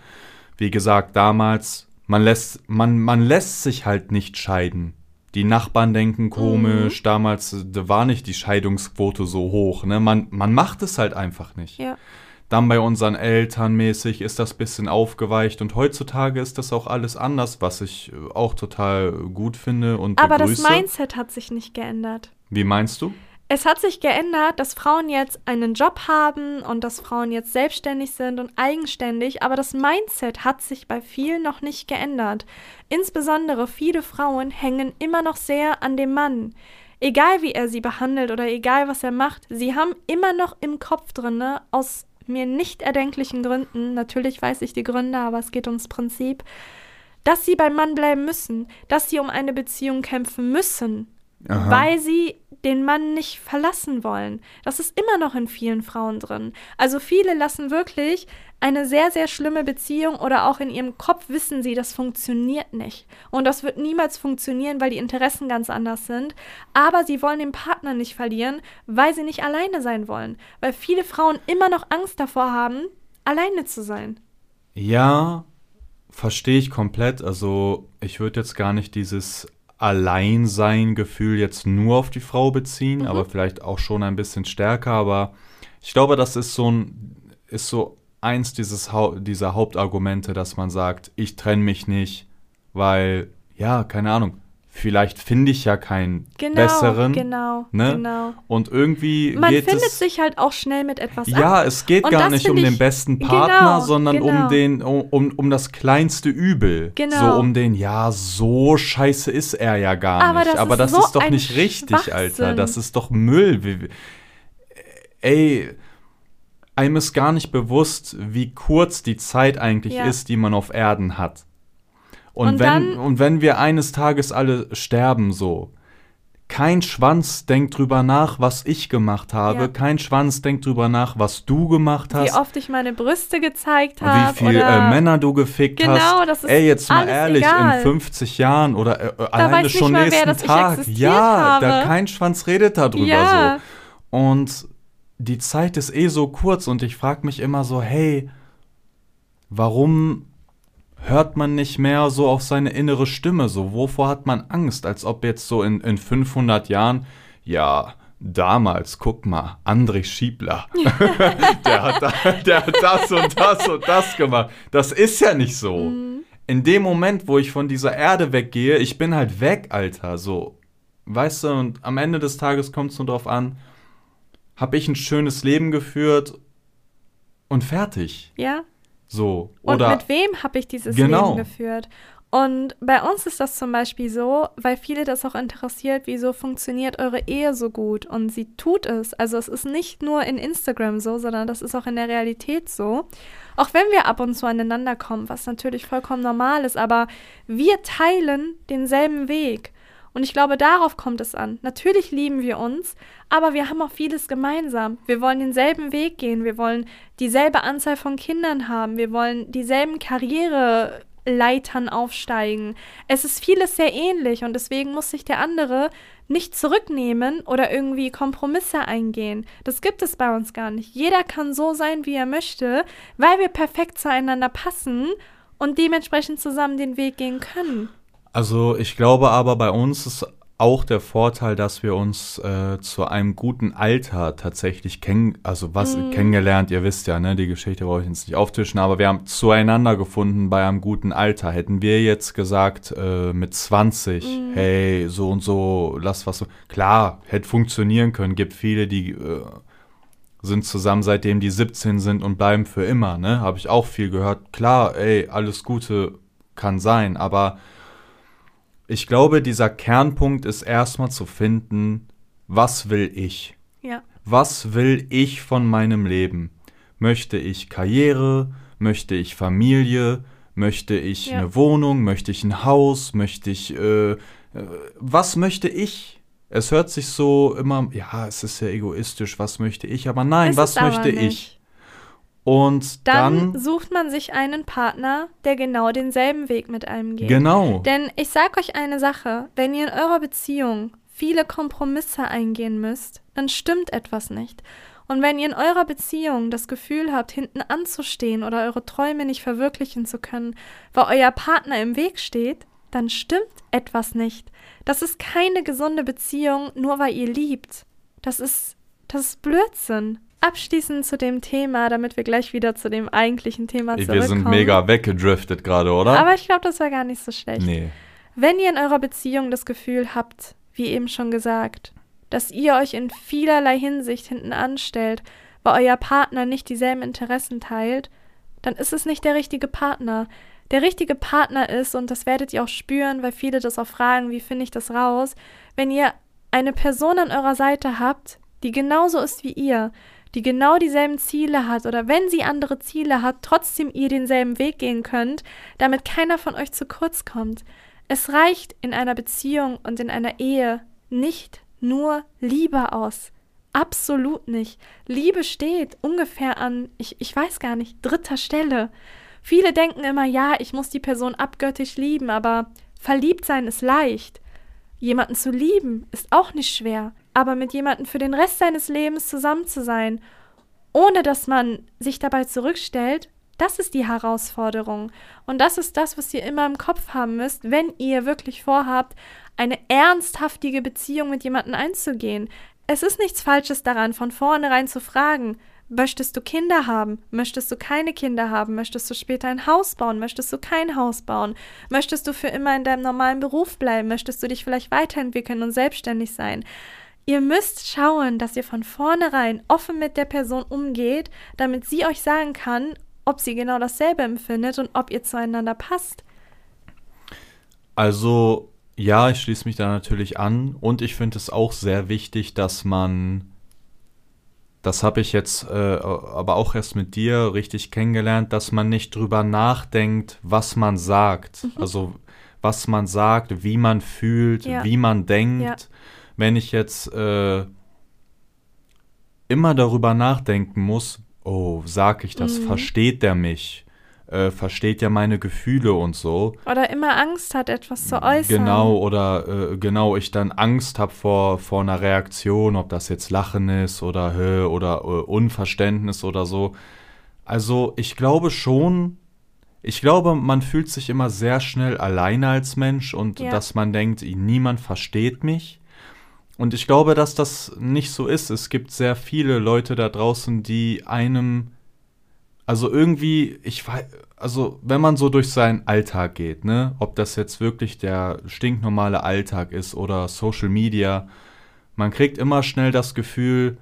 Wie gesagt, damals, man lässt, man, man lässt sich halt nicht scheiden. Die Nachbarn denken komisch, Mhm. damals äh, da war nicht die Scheidungsquote so hoch, ne? Man, man macht es halt einfach nicht. Ja. Dann bei unseren Eltern mäßig ist das bisschen aufgeweicht und heutzutage ist das auch alles anders, was ich äh, auch total gut finde und Aber begrüße. das Mindset hat sich nicht geändert. Wie meinst du? Es hat sich geändert, dass Frauen jetzt einen Job haben und dass Frauen jetzt selbstständig sind und eigenständig, aber das Mindset hat sich bei vielen noch nicht geändert. Insbesondere viele Frauen hängen immer noch sehr an dem Mann. Egal wie er sie behandelt oder egal was er macht, sie haben immer noch im Kopf drinne aus mir nicht erdenklichen Gründen, natürlich weiß ich die Gründe, aber es geht ums Prinzip, dass sie beim Mann bleiben müssen, dass sie um eine Beziehung kämpfen müssen, Aha. weil sie den Mann nicht verlassen wollen. Das ist immer noch in vielen Frauen drin. Also viele lassen wirklich eine sehr, sehr schlimme Beziehung oder auch in ihrem Kopf wissen sie, das funktioniert nicht. Und das wird niemals funktionieren, weil die Interessen ganz anders sind. Aber sie wollen den Partner nicht verlieren, weil sie nicht alleine sein wollen. Weil viele Frauen immer noch Angst davor haben, alleine zu sein. Ja, verstehe ich komplett. Also ich würde jetzt gar nicht dieses Alleinsein-Gefühl jetzt nur auf die Frau beziehen, Mhm. aber vielleicht auch schon ein bisschen stärker. Aber ich glaube, das ist so ein, ist so eins dieses Hau dieser Hauptargumente, dass man sagt, ich trenne mich nicht, weil, ja, keine Ahnung, vielleicht finde ich ja keinen Genau, besseren. genau, ne? genau. Und irgendwie Man geht findet es, sich halt auch schnell mit etwas ab. Ja, es geht Und gar nicht um find den ich- besten genau, Partner, sondern genau. um den, um, um, um das kleinste Übel. Genau. So um den, ja, so scheiße ist er ja gar Aber nicht. das Aber ist das so ist doch nicht richtig, Alter. Das ist doch Müll. Ey, einem ist gar nicht bewusst, wie kurz die Zeit eigentlich Ja. ist, die man auf Erden hat. Und, Und wenn, und wenn wir eines Tages alle sterben, so, kein Schwanz denkt drüber nach, was ich gemacht habe. Ja. Kein Schwanz denkt drüber nach, was du gemacht hast. Wie oft ich meine Brüste gezeigt Wie habe. viel oder äh, Männer du gefickt Genau, hast. das ist Ey, jetzt mal ehrlich, egal. in 50 Jahren oder äh, äh, alleine schon mal, nächsten Tag. Ja, da habe. kein Schwanz redet darüber Ja. so. Und die Zeit ist eh so kurz und ich frage mich immer so, hey, warum hört man nicht mehr so auf seine innere Stimme? So, wovor hat man Angst? Als ob jetzt so in, in 500 Jahren, ja, damals, guck mal, André Schiebler, *laughs* der, hat da, der hat das und das und das gemacht. Das ist ja nicht so. Mhm. In dem Moment, wo ich von dieser Erde weggehe, ich bin halt weg, Alter, so. Weißt du, und am Ende des Tages kommt es nur darauf an, habe ich ein schönes Leben geführt und fertig. Ja. So. Und Oder mit wem habe ich dieses Genau. Leben geführt? Und bei uns ist das zum Beispiel so, weil viele das auch interessiert, wieso funktioniert eure Ehe so gut? Und sie tut es. Also es ist nicht nur in Instagram so, sondern das ist auch in der Realität so. Auch wenn wir ab und zu aneinander kommen, was natürlich vollkommen normal ist, aber wir teilen denselben Weg. Und ich glaube, darauf kommt es an. Natürlich lieben wir uns, aber wir haben auch vieles gemeinsam. Wir wollen denselben Weg gehen, wir wollen dieselbe Anzahl von Kindern haben, wir wollen dieselben Karriereleitern aufsteigen. Es ist vieles sehr ähnlich und deswegen muss sich der andere nicht zurücknehmen oder irgendwie Kompromisse eingehen. Das gibt es bei uns gar nicht. Jeder kann so sein, wie er möchte, weil wir perfekt zueinander passen und dementsprechend zusammen den Weg gehen können. Also ich glaube aber bei uns ist auch der Vorteil, dass wir uns äh, zu einem guten Alter tatsächlich kennen, also was Mm. kennengelernt, ihr wisst ja, ne, die Geschichte brauche ich jetzt nicht auftischen, aber wir haben zueinander gefunden bei einem guten Alter. Hätten wir jetzt gesagt äh, mit 20, Mm. hey, so und so, lass was so, klar, hätte funktionieren können, gibt viele, die äh, sind zusammen seitdem die 17 sind und bleiben für immer, ne, habe ich auch viel gehört. Klar, ey, alles Gute kann sein, aber ich glaube, dieser Kernpunkt ist erstmal zu finden, was will ich? Ja. Was will ich von meinem Leben? Möchte ich Karriere? Möchte ich Familie? Möchte ich Ja. eine Wohnung? Möchte ich ein Haus? Möchte ich, äh, äh, was möchte ich? Es hört sich so immer, ja, es ist ja egoistisch, was möchte ich? Aber nein, Ist was möchte ich? Und Dann, dann, sucht man sich einen Partner, der genau denselben Weg mit einem geht. genau, Denn ich sag euch eine Sache, wenn ihr in eurer Beziehung viele Kompromisse eingehen müsst, dann stimmt etwas nicht. Und wenn ihr in eurer Beziehung das Gefühl habt, hinten anzustehen oder eure Träume nicht verwirklichen zu können, weil euer Partner im Weg steht, dann stimmt etwas nicht. Das ist keine gesunde Beziehung, nur weil ihr liebt. Das ist, das ist Blödsinn. Abschließend zu dem Thema, damit wir gleich wieder zu dem eigentlichen Thema wir zurückkommen. sind mega weggedriftet gerade, oder? Aber ich glaube, das war gar nicht so schlecht. nee. Wenn ihr in eurer Beziehung das Gefühl habt, wie eben schon gesagt, dass ihr euch in vielerlei Hinsicht hinten anstellt, weil euer Partner nicht dieselben Interessen teilt, dann ist es nicht der richtige Partner. Der richtige Partner ist, und das werdet ihr auch spüren, weil viele das auch fragen, wie finde ich das raus, wenn ihr eine Person an eurer Seite habt, die genauso ist wie ihr, die genau dieselben Ziele hat oder wenn sie andere Ziele hat, trotzdem ihr denselben Weg gehen könnt, damit keiner von euch zu kurz kommt. Es reicht in einer Beziehung und in einer Ehe nicht nur Liebe aus. Absolut nicht. Liebe steht ungefähr an, ich, ich weiß gar nicht, dritter Stelle. Viele denken immer, ja, ich muss die Person abgöttisch lieben, aber verliebt sein ist leicht. Jemanden zu lieben ist auch nicht schwer, aber mit jemandem für den Rest seines Lebens zusammen zu sein, ohne dass man sich dabei zurückstellt, das ist die Herausforderung. Und das ist das, was ihr immer im Kopf haben müsst, wenn ihr wirklich vorhabt, eine ernsthaftige Beziehung mit jemandem einzugehen. Es ist nichts Falsches daran, von vornherein zu fragen, möchtest du Kinder haben? Möchtest du keine Kinder haben? Möchtest du später ein Haus bauen? Möchtest du kein Haus bauen? Möchtest du für immer in deinem normalen Beruf bleiben? Möchtest du dich vielleicht weiterentwickeln und selbstständig sein? Ihr müsst schauen, dass ihr von vornherein offen mit der Person umgeht, damit sie euch sagen kann, ob sie genau dasselbe empfindet und ob ihr zueinander passt. Also, ja, ich schließe mich da natürlich an und ich finde es auch sehr wichtig, dass man, das habe ich jetzt äh, aber auch erst mit dir richtig kennengelernt, dass man nicht drüber nachdenkt, was man sagt. Mhm. Also, was man sagt, wie man fühlt, Ja. wie man denkt. Ja. Wenn ich jetzt äh, immer darüber nachdenken muss, oh, sag ich das, Mhm. versteht der mich? Äh, versteht der meine Gefühle und so? Oder immer Angst hat, etwas zu äußern. Genau, oder äh, genau, ich dann Angst habe vor, vor einer Reaktion, ob das jetzt Lachen ist oder Hö oder äh, Unverständnis oder so. Also ich glaube schon, ich glaube, man fühlt sich immer sehr schnell alleine als Mensch und Ja. dass man denkt, niemand versteht mich. Und ich glaube, dass das nicht so ist. Es gibt sehr viele Leute da draußen, die einem, also irgendwie, ich weiß, also wenn man so durch seinen Alltag geht, ne, ob das jetzt wirklich der stinknormale Alltag ist oder Social Media, man kriegt immer schnell das Gefühl,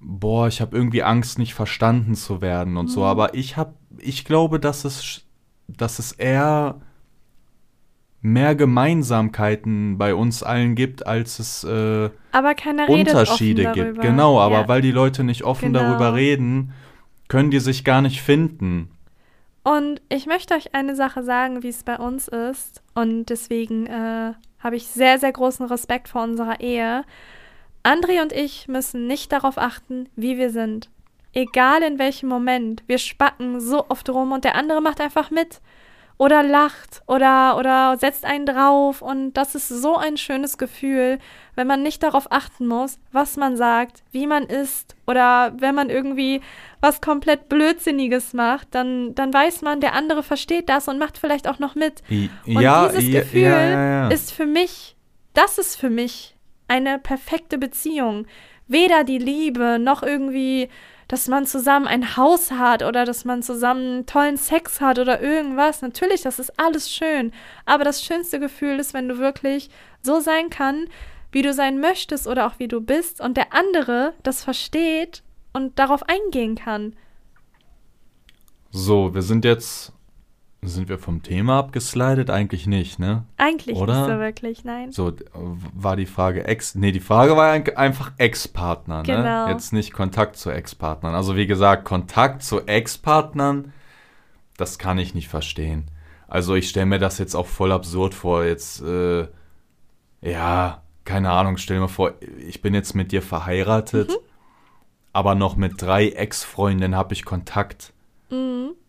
boah, ich habe irgendwie Angst, nicht verstanden zu werden und so. Mhm. Aber ich habe, ich glaube, dass es, dass es eher mehr Gemeinsamkeiten bei uns allen gibt, als es äh, Unterschiede gibt. Genau, aber ja. weil die Leute nicht offen Genau. darüber reden, können die sich gar nicht finden. Und ich möchte euch eine Sache sagen, wie es bei uns ist. Und deswegen äh, habe ich sehr, sehr großen Respekt vor unserer Ehe. André und ich müssen nicht darauf achten, wie wir sind. Egal in welchem Moment. Wir spacken so oft rum und der andere macht einfach mit. Oder lacht oder, oder setzt einen drauf. Und das ist so ein schönes Gefühl, wenn man nicht darauf achten muss, was man sagt, wie man ist oder wenn man irgendwie was komplett Blödsinniges macht, dann, dann weiß man, der andere versteht das und macht vielleicht auch noch mit. Und ja, dieses ja, Gefühl ja, ist für mich, das ist für mich eine perfekte Beziehung. Weder die Liebe noch irgendwie dass man zusammen ein Haus hat oder dass man zusammen tollen Sex hat oder irgendwas. Natürlich, das ist alles schön. Aber das schönste Gefühl ist, wenn du wirklich so sein kann, wie du sein möchtest oder auch wie du bist und der andere das versteht und darauf eingehen kann. So, wir sind jetzt sind wir vom Thema abgeslidet? Eigentlich nicht, ne? Eigentlich Oder? nicht so wirklich, nein. So, war die Frage Ex. Nee, die Frage war ein- einfach Ex-Partner, ne? Genau. Jetzt nicht Kontakt zu Ex-Partnern. Also, wie gesagt, Kontakt zu Ex-Partnern, das kann ich nicht verstehen. Also, ich stelle mir das jetzt auch voll absurd vor. Jetzt, äh, ja, keine Ahnung, stell mir vor, ich bin jetzt mit dir verheiratet, Mhm. aber noch mit drei Ex-Freundinnen habe ich Kontakt.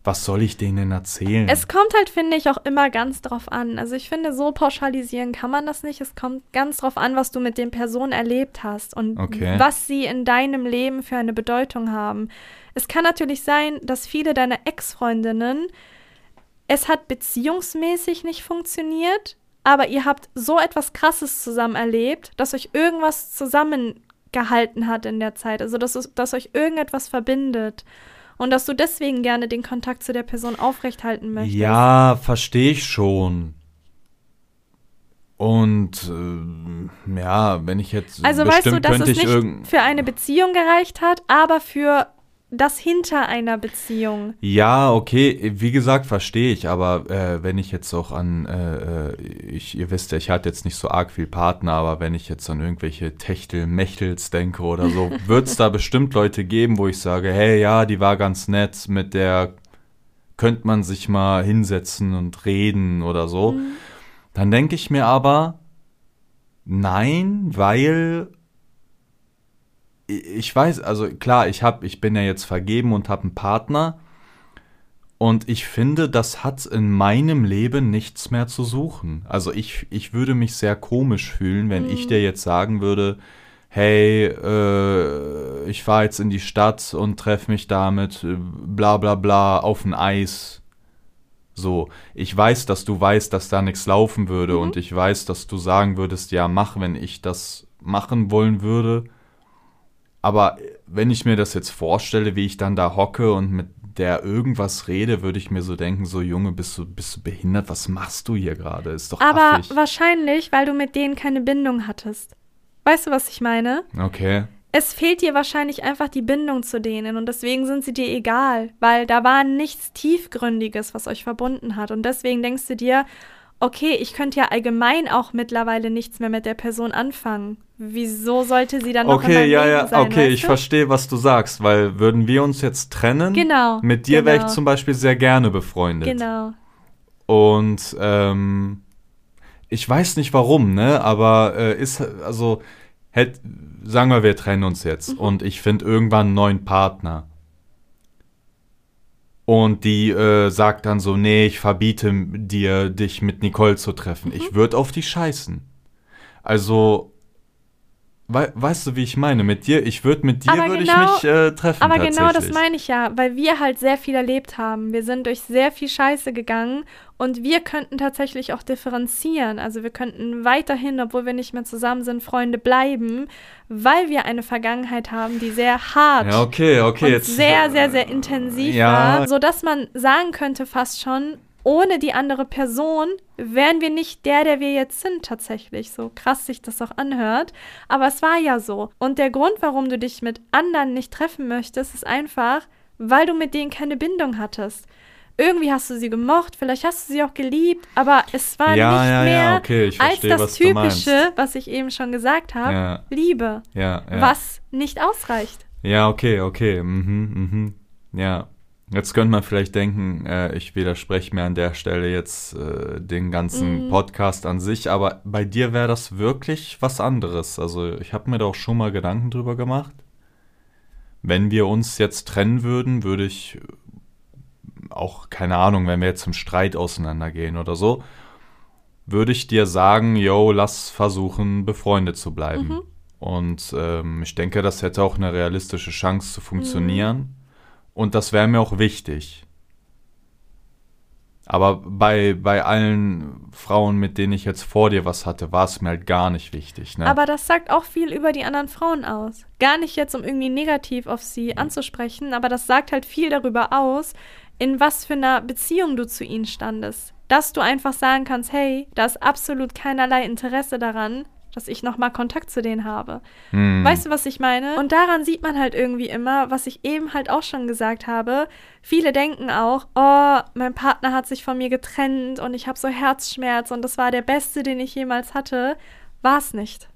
Was soll ich denen erzählen? Es kommt halt, finde ich, auch immer ganz drauf an. Also ich finde, so pauschalisieren kann man das nicht. Es kommt ganz drauf an, was du mit den Personen erlebt hast und Okay. was sie in deinem Leben für eine Bedeutung haben. Es kann natürlich sein, dass viele deiner Ex-Freundinnen, es hat beziehungsmäßig nicht funktioniert, aber ihr habt so etwas Krasses zusammen erlebt, dass euch irgendwas zusammengehalten hat in der Zeit. Also dass, dass euch irgendetwas verbindet. Und dass du deswegen gerne den Kontakt zu der Person aufrechthalten möchtest. Ja, verstehe ich schon. Und ähm, ja, wenn ich jetzt Also weißt du, dass es ich nicht für eine Beziehung gereicht hat, aber für das hinter einer Beziehung. Ja, okay, wie gesagt, verstehe ich, aber äh, wenn ich jetzt auch an, äh, äh, ich, ihr wisst ja, ich hatte jetzt nicht so arg viel Partner, aber wenn ich jetzt an irgendwelche Techtel-Mechtels denke oder so, *laughs* wird es da bestimmt Leute geben, wo ich sage, hey, ja, die war ganz nett, mit der könnte man sich mal hinsetzen und reden oder so. Mhm. Dann denke ich mir aber, nein, weil ich weiß, also klar, ich hab, ich bin ja jetzt vergeben und habe einen Partner und ich finde, das hat in meinem Leben nichts mehr zu suchen. Also ich, ich würde mich sehr komisch fühlen, wenn ich dir jetzt sagen würde, hey, äh, ich fahre jetzt in die Stadt und treffe mich damit, äh, bla bla bla, auf ein Eis. So, ich weiß, dass du weißt, dass da nichts laufen würde und ich weiß, dass du sagen würdest, ja, mach, wenn ich das machen wollen würde. Aber wenn ich mir das jetzt vorstelle, wie ich dann da hocke und mit der irgendwas rede, würde ich mir so denken, so Junge, bist du, bist du behindert? Was machst du hier gerade? Ist doch Aber affig. wahrscheinlich, weil du mit denen keine Bindung hattest. Weißt du, was ich meine? Okay. Es fehlt dir wahrscheinlich einfach die Bindung zu denen und deswegen sind sie dir egal, weil da war nichts Tiefgründiges, was euch verbunden hat. Und deswegen denkst du dir, okay, ich könnte ja allgemein auch mittlerweile nichts mehr mit der Person anfangen. Wieso sollte sie dann noch in Okay, ja, ja, sein? okay, ich du? verstehe, was du sagst, weil würden wir uns jetzt trennen, Genau, mit dir wäre genau. ich zum Beispiel sehr gerne befreundet. Genau. Und ähm, ich weiß nicht warum, ne? Aber äh, ist also hätt, sagen wir, wir trennen uns jetzt und ich finde irgendwann einen neuen Partner. Und die äh, sagt dann so, nee, ich verbiete dir, dich mit Nicole zu treffen. Ich würde auf die scheißen. Also, wei weißt du, wie ich meine? Mit dir, ich würde mit dir Aber würde genau- ich mich äh, treffen. Aber genau das meine ich ja, weil wir halt sehr viel erlebt haben. Wir sind durch sehr viel Scheiße gegangen und wir könnten tatsächlich auch differenzieren. Also wir könnten weiterhin, obwohl wir nicht mehr zusammen sind, Freunde bleiben, weil wir eine Vergangenheit haben, die sehr hart Ja, okay, okay, und jetzt. sehr, sehr, sehr intensiv ja. war, sodass man sagen könnte fast schon, ohne die andere Person wären wir nicht der, der wir jetzt sind tatsächlich. So krass sich das auch anhört. Aber es war ja so. Und der Grund, warum du dich mit anderen nicht treffen möchtest, ist einfach, weil du mit denen keine Bindung hattest. Irgendwie hast du sie gemocht, vielleicht hast du sie auch geliebt, aber es war Ja, nicht ja, ja, mehr okay, ich als verstehe, das was. Typische, was ich eben schon gesagt habe, Ja. Liebe, Ja, ja. was nicht ausreicht. Ja, okay, okay. Mhm, mhm. Ja. Jetzt könnte man vielleicht denken, äh, ich widerspreche mir an der Stelle jetzt äh, den ganzen Mhm. Podcast an sich, aber bei dir wäre das wirklich was anderes. Also ich habe mir da auch schon mal Gedanken drüber gemacht. Wenn wir uns jetzt trennen würden, würde ich auch keine Ahnung, wenn wir jetzt zum Streit auseinandergehen oder so, würde ich dir sagen, yo, lass versuchen, befreundet zu bleiben. Mhm. Und ähm, ich denke, das hätte auch eine realistische Chance zu funktionieren. Mhm. Und das wäre mir auch wichtig. Aber bei, bei allen Frauen, mit denen ich jetzt vor dir was hatte, war es mir halt gar nicht wichtig. Ne? Aber das sagt auch viel über die anderen Frauen aus. Gar nicht jetzt, um irgendwie negativ auf sie anzusprechen, aber das sagt halt viel darüber aus, in was für einer Beziehung du zu ihnen standest. Dass du einfach sagen kannst, hey, da ist absolut keinerlei Interesse daran, dass ich nochmal Kontakt zu denen habe. Hm. Weißt du, was ich meine? Und daran sieht man halt irgendwie immer, was ich eben halt auch schon gesagt habe. Viele denken auch, oh, mein Partner hat sich von mir getrennt und ich habe so Herzschmerz und das war der beste, den ich jemals hatte. War es nicht.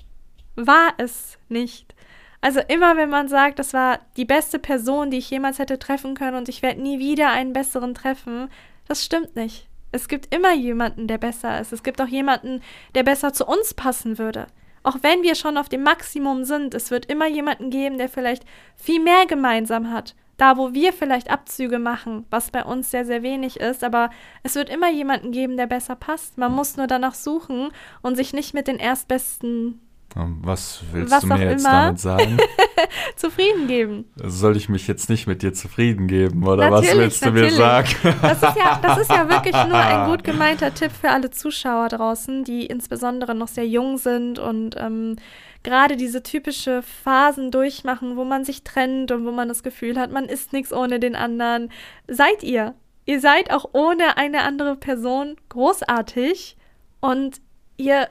War es nicht. Also immer, wenn man sagt, das war die beste Person, die ich jemals hätte treffen können und ich werde nie wieder einen besseren treffen, das stimmt nicht. Es gibt immer jemanden, der besser ist. Es gibt auch jemanden, der besser zu uns passen würde. Auch wenn wir schon auf dem Maximum sind, es wird immer jemanden geben, der vielleicht viel mehr gemeinsam hat. Da, wo wir vielleicht Abzüge machen, was bei uns sehr, sehr wenig ist, aber es wird immer jemanden geben, der besser passt. Man muss nur danach suchen und sich nicht mit den Erstbesten Was willst Was du mir jetzt damit sagen? *laughs* zufrieden geben. Soll ich mich jetzt nicht mit dir zufrieden geben? Oder was Natürlich, willst du mir natürlich. sagen? Das ist, ja, das ist ja wirklich nur ein *laughs* gut gemeinter Tipp für alle Zuschauer draußen, die insbesondere noch sehr jung sind und ähm, gerade diese typische Phasen durchmachen, wo man sich trennt und wo man das Gefühl hat, man ist nichts ohne den anderen. Seid ihr. Ihr seid auch ohne eine andere Person großartig und ihr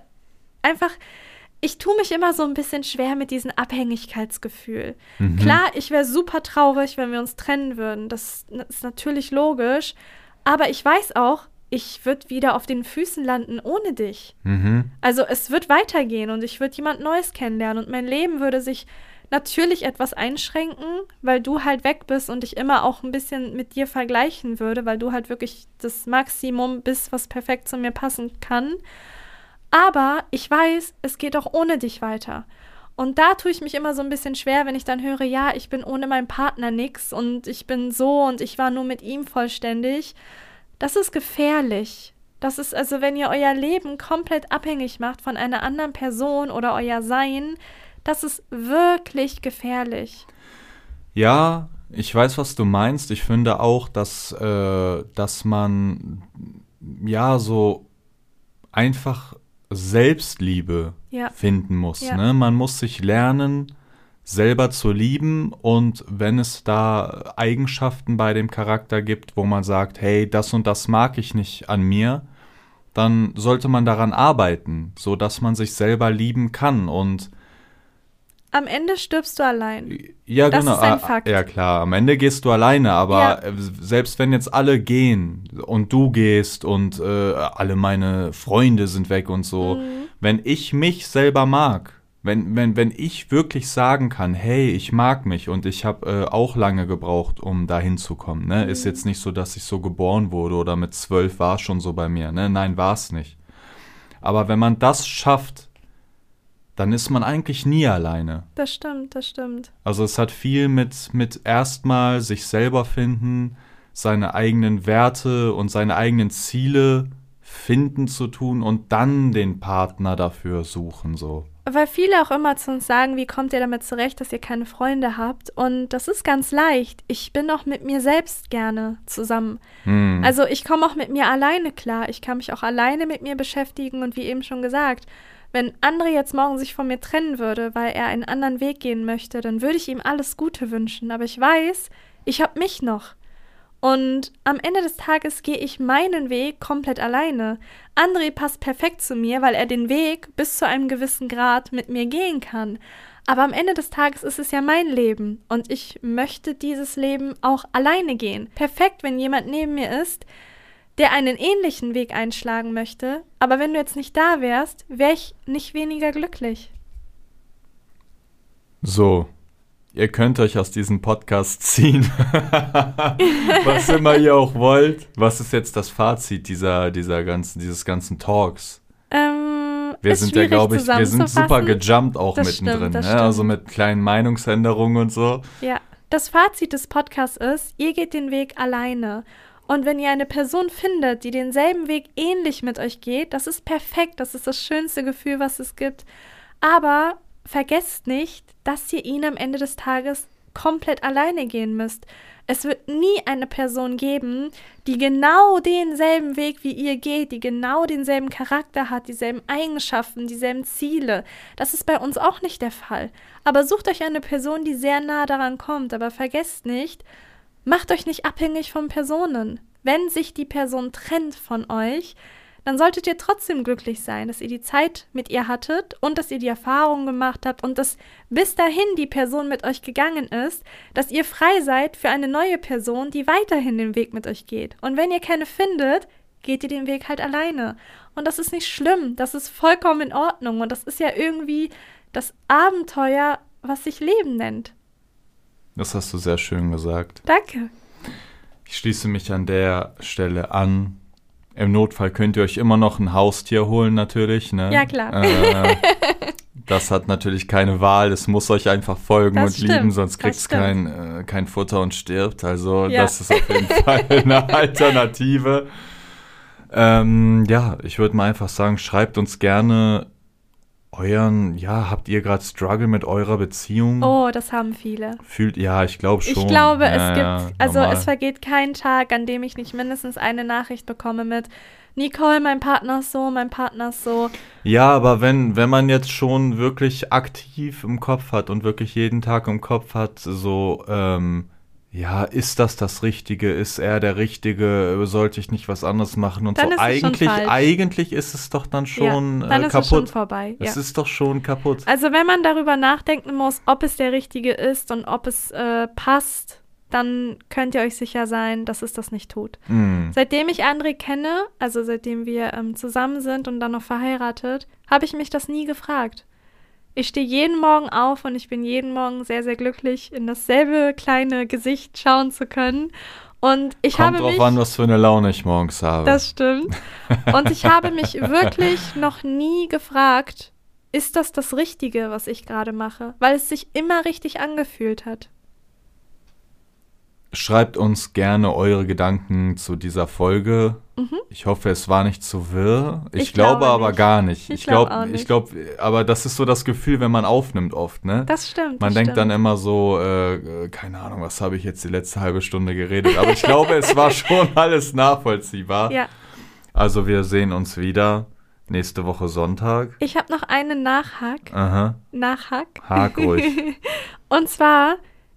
einfach. Ich tue mich immer so ein bisschen schwer mit diesem Abhängigkeitsgefühl. Mhm. Klar, ich wäre super traurig, wenn wir uns trennen würden. Das ist natürlich logisch. Aber ich weiß auch, ich würde wieder auf den Füßen landen ohne dich. Mhm. Also es wird weitergehen und ich würde jemand Neues kennenlernen und mein Leben würde sich natürlich etwas einschränken, weil du halt weg bist und ich immer auch ein bisschen mit dir vergleichen würde, weil du halt wirklich das Maximum bist, was perfekt zu mir passen kann. Aber ich weiß, es geht auch ohne dich weiter. Und da tue ich mich immer so ein bisschen schwer, wenn ich dann höre, ja, ich bin ohne meinen Partner nix und ich bin so und ich war nur mit ihm vollständig. Das ist gefährlich. Das ist also, wenn ihr euer Leben komplett abhängig macht von einer anderen Person oder euer Sein, das ist wirklich gefährlich. Ja, ich weiß, was du meinst. Ich finde auch, dass, äh, dass man ja so einfach Selbstliebe Ja. finden muss. Ja. Ne? Man muss sich lernen, selber zu lieben und wenn es da Eigenschaften bei dem Charakter gibt, wo man sagt, hey, das und das mag ich nicht an mir, dann sollte man daran arbeiten, so dass man sich selber lieben kann und Am Ende stirbst du allein. ja, Das genau. ist ein Ah, Fakt. Ja, klar. Am Ende gehst du alleine, aber Ja. äh, selbst wenn jetzt alle gehen und du gehst und äh, alle meine Freunde sind weg und so, Mhm. wenn ich mich selber mag, wenn, wenn, wenn ich wirklich sagen kann, hey, ich mag mich und ich habe äh, auch lange gebraucht, um da hinzukommen, ne? Ist Mhm. jetzt nicht so, dass ich so geboren wurde oder mit zwölf war es schon so bei mir, ne? Nein, war es nicht. Aber wenn man das schafft, dann ist man eigentlich nie alleine. Das stimmt, das stimmt. Also es hat viel mit, mit erstmal sich selber finden, seine eigenen Werte und seine eigenen Ziele finden zu tun und dann den Partner dafür suchen, so. Weil viele auch immer zu uns sagen, wie kommt ihr damit zurecht, dass ihr keine Freunde habt? Und das ist ganz leicht. Ich bin auch mit mir selbst gerne zusammen. Hm. Also ich komme auch mit mir alleine klar. Ich kann mich auch alleine mit mir beschäftigen und wie eben schon gesagt, wenn André jetzt morgen sich von mir trennen würde, weil er einen anderen Weg gehen möchte, dann würde ich ihm alles Gute wünschen. Aber ich weiß, ich habe mich noch. Und am Ende des Tages gehe ich meinen Weg komplett alleine. André passt perfekt zu mir, weil er den Weg bis zu einem gewissen Grad mit mir gehen kann. Aber am Ende des Tages ist es ja mein Leben und ich möchte dieses Leben auch alleine gehen. Perfekt, wenn jemand neben mir ist, der einen ähnlichen Weg einschlagen möchte, aber wenn du jetzt nicht da wärst, wäre ich nicht weniger glücklich. So, ihr könnt euch aus diesem Podcast ziehen, *laughs* was immer ihr auch wollt. Was ist jetzt das Fazit dieser, dieser ganzen, dieses ganzen Talks? Ähm, Wir sind ja, glaube ich, wir sind super gejumpt auch Das mittendrin, stimmt, ne? also mit kleinen Meinungsänderungen und so. Ja, das Fazit des Podcasts ist, ihr geht den Weg alleine. Und wenn ihr eine Person findet, die denselben Weg ähnlich mit euch geht, das ist perfekt, das ist das schönste Gefühl, was es gibt. Aber vergesst nicht, dass ihr ihn am Ende des Tages komplett alleine gehen müsst. Es wird nie eine Person geben, die genau denselben Weg wie ihr geht, die genau denselben Charakter hat, dieselben Eigenschaften, dieselben Ziele. Das ist bei uns auch nicht der Fall. Aber sucht euch eine Person, die sehr nah daran kommt. Aber vergesst nicht, macht euch nicht abhängig von Personen. Wenn sich die Person trennt von euch, dann solltet ihr trotzdem glücklich sein, dass ihr die Zeit mit ihr hattet und dass ihr die Erfahrung gemacht habt und dass bis dahin die Person mit euch gegangen ist, dass ihr frei seid für eine neue Person, die weiterhin den Weg mit euch geht. Und wenn ihr keine findet, geht ihr den Weg halt alleine. Und das ist nicht schlimm, das ist vollkommen in Ordnung und das ist ja irgendwie das Abenteuer, was sich Leben nennt. Das hast du sehr schön gesagt. Danke. Ich schließe mich an der Stelle an im Notfall könnt ihr euch immer noch ein Haustier holen, natürlich. Ne? Ja, klar. Äh, das hat natürlich keine Wahl. Es muss euch einfach folgen Das und stimmt, lieben, sonst kriegt es kein, äh, kein Futter und stirbt. Also Ja. das ist auf jeden Fall eine *laughs* Alternative. Ähm, ja, ich würde mal einfach sagen, schreibt uns gerne euren, ja, habt ihr gerade Struggle mit eurer Beziehung? Oh, das haben viele. Fühlt, ja, ich glaube schon. Ich glaube, ja, es gibt, ja, also normal. es vergeht kein Tag, an dem ich nicht mindestens eine Nachricht bekomme mit Nicole, mein Partner ist so, mein Partner ist so. Ja, aber wenn, wenn man jetzt schon wirklich aktiv im Kopf hat und wirklich jeden Tag im Kopf hat, so, ähm, ja, ist das das Richtige? Ist er der Richtige? Sollte ich nicht was anderes machen? Und Dann so, eigentlich, eigentlich ist es doch dann schon ja, dann äh, ist es schon kaputt. vorbei. Ja. Es ist doch schon kaputt. Also wenn man darüber nachdenken muss, ob es der richtige ist und ob es äh, passt, dann könnt ihr euch sicher sein, dass es das nicht tut. Hm. Seitdem ich André kenne, also seitdem wir ähm, zusammen sind und dann noch verheiratet, habe ich mich das nie gefragt. Ich stehe jeden Morgen auf und ich bin jeden Morgen sehr, sehr glücklich, in dasselbe kleine Gesicht schauen zu können. Und ich Kommt habe drauf mich, an, was für eine Laune ich morgens habe. das stimmt. Und ich habe mich *laughs* wirklich noch nie gefragt, ist das das Richtige, was ich gerade mache? Weil es sich immer richtig angefühlt hat. Schreibt uns gerne eure Gedanken zu dieser Folge. Ich hoffe, es war nicht zu wirr. Ich, Mhm. Ich glaube, glaube aber gar nicht. Ich Ich glaub glaube, auch ich glaube, aber das ist so das Gefühl, wenn man aufnimmt oft, ne? Das stimmt. Man das denkt stimmt. dann immer so, äh, keine Ahnung, was habe ich jetzt die letzte halbe Stunde geredet. Aber ich glaube, es war *laughs* schon alles nachvollziehbar. Ja. Also wir sehen uns wieder nächste Woche Sonntag. Ich habe noch einen Nachhack. Aha, Nachhack. hak ruhig. *laughs* Und zwar,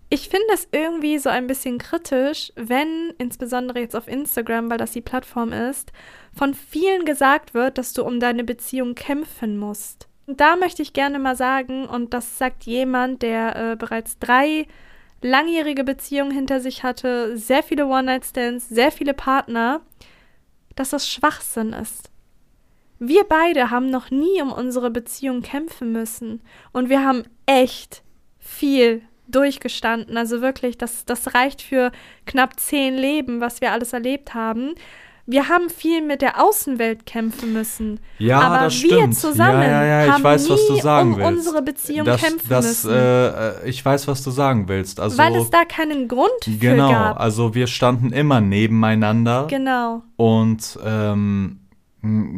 ich finde es irgendwie so ein bisschen kritisch, wenn, insbesondere jetzt auf Instagram, weil das die Plattform ist, von vielen gesagt wird, dass du um deine Beziehung kämpfen musst. Und da möchte ich gerne mal sagen, und das sagt jemand, der äh, bereits drei langjährige Beziehungen hinter sich hatte, sehr viele One-Night-Stands, sehr viele Partner, dass das Schwachsinn ist. Wir beide haben noch nie um unsere Beziehung kämpfen müssen. Und wir haben echt viel durchgestanden. Also wirklich, das, das reicht für knapp zehn Leben, was wir alles erlebt haben. Wir haben viel mit der Außenwelt kämpfen müssen. Ja, Aber das wir stimmt. zusammen ja, ja, ja, ich haben weiß, was du nie sagen um willst. unsere Beziehung das, kämpfen das, müssen. Äh, ich weiß, was du sagen willst. Also, weil es da keinen Grund für genau, gab. also wir standen immer nebeneinander. Genau. Und ähm,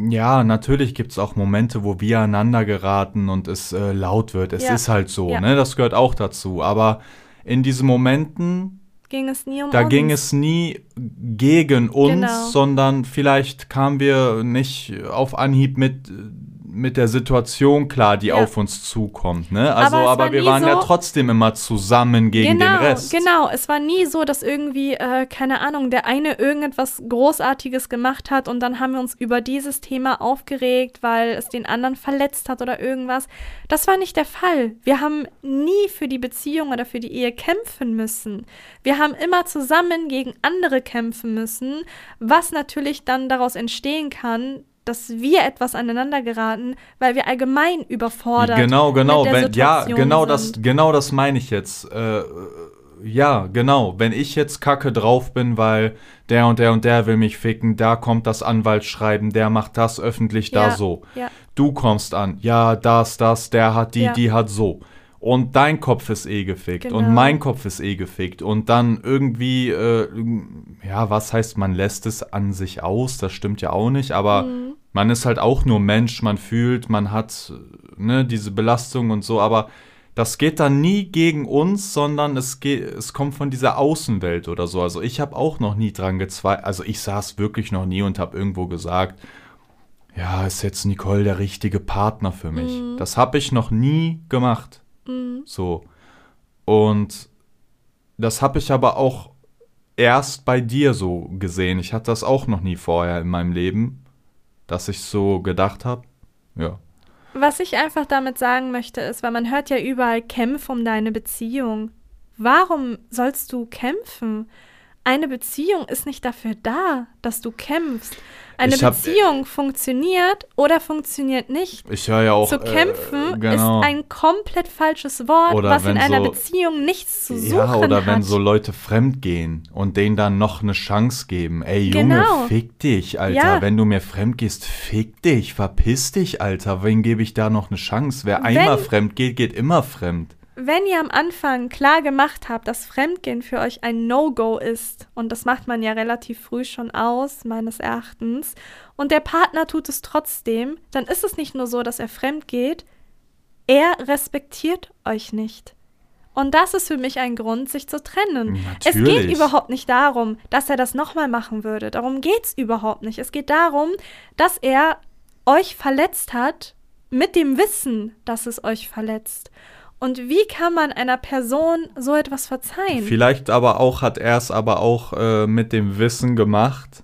ja, natürlich gibt es auch Momente, wo wir aneinander geraten und es äh, laut wird. Es Ja. ist halt so, Ja. ne? Das gehört auch dazu. Aber in diesen Momenten, Ging es nie um da uns. ging es nie gegen uns, Genau. sondern vielleicht kamen wir nicht auf Anhieb mit, mit der Situation klar, die Ja. auf uns zukommt. Ne? Also, Aber aber, war wir waren ja so- trotzdem immer zusammen gegen genau, den Rest. Genau, es war nie so, dass irgendwie, äh, keine Ahnung, der eine irgendetwas Großartiges gemacht hat und dann haben wir uns über dieses Thema aufgeregt, weil es den anderen verletzt hat oder irgendwas. Das war nicht der Fall. Wir haben nie für die Beziehung oder für die Ehe kämpfen müssen. Wir haben immer zusammen gegen andere kämpfen müssen, was natürlich dann daraus entstehen kann, dass wir etwas aneinander geraten, weil wir allgemein überfordert Genau, genau, mit der wenn, ja, genau das, sind. genau das meine ich jetzt. Äh, ja, genau. Wenn ich jetzt kacke drauf bin, weil der und der und der will mich ficken, da kommt das Anwaltsschreiben, der macht das öffentlich da Ja, so. ja. Du kommst an, ja, das, das, der hat die, Ja. die hat so. und dein Kopf ist eh gefickt Genau. und mein Kopf ist eh gefickt und dann irgendwie, äh, ja, was heißt, man lässt es an sich aus, das stimmt ja auch nicht, aber Mhm. Man ist halt auch nur Mensch, man fühlt, man hat ne, diese Belastung und so, aber das geht dann nie gegen uns, sondern es geht, es kommt von dieser Außenwelt oder so. Also ich habe auch noch nie dran gezweifelt, also ich saß wirklich noch nie und habe irgendwo gesagt, ja, ist jetzt Nicole der richtige Partner für mich. Mhm. Das habe ich noch nie gemacht. Mhm. So. Und das habe ich aber auch erst bei dir so gesehen. Ich hatte das auch noch nie vorher in meinem Leben, dass ich so gedacht habe. Ja. Was ich einfach damit sagen möchte, ist, weil man hört ja überall, kämpf um deine Beziehung. Warum sollst du kämpfen? Eine Beziehung ist nicht dafür da, dass du kämpfst. Eine hab- Beziehung funktioniert oder funktioniert nicht. Ich höre ja auch. zu kämpfen äh, genau. ist ein komplett falsches Wort, Oder was in wenn einer so- Beziehung nichts zu suchen ja, oder wenn hat. so Leute fremd gehen und denen dann noch eine Chance geben. Ey, Junge, Genau. fick dich, Alter. Ja. Wenn du mir fremd gehst, fick dich, verpiss dich, Alter. Wen gebe ich da noch eine Chance? Wer Wenn- einmal fremd geht, geht immer fremd. Wenn ihr am Anfang klar gemacht habt, dass Fremdgehen für euch ein No-Go ist, und das macht man ja relativ früh schon aus, meines Erachtens, und der Partner tut es trotzdem, dann ist es nicht nur so, dass er fremd geht, er respektiert euch nicht. Und das ist für mich ein Grund, sich zu trennen. Es geht Natürlich. überhaupt nicht darum, dass er das nochmal machen würde. Darum geht es überhaupt nicht. Es geht darum, dass er euch verletzt hat mit dem Wissen, dass es euch verletzt. Und wie kann man einer Person so etwas verzeihen? Vielleicht aber auch hat er es aber auch äh, mit dem Wissen gemacht,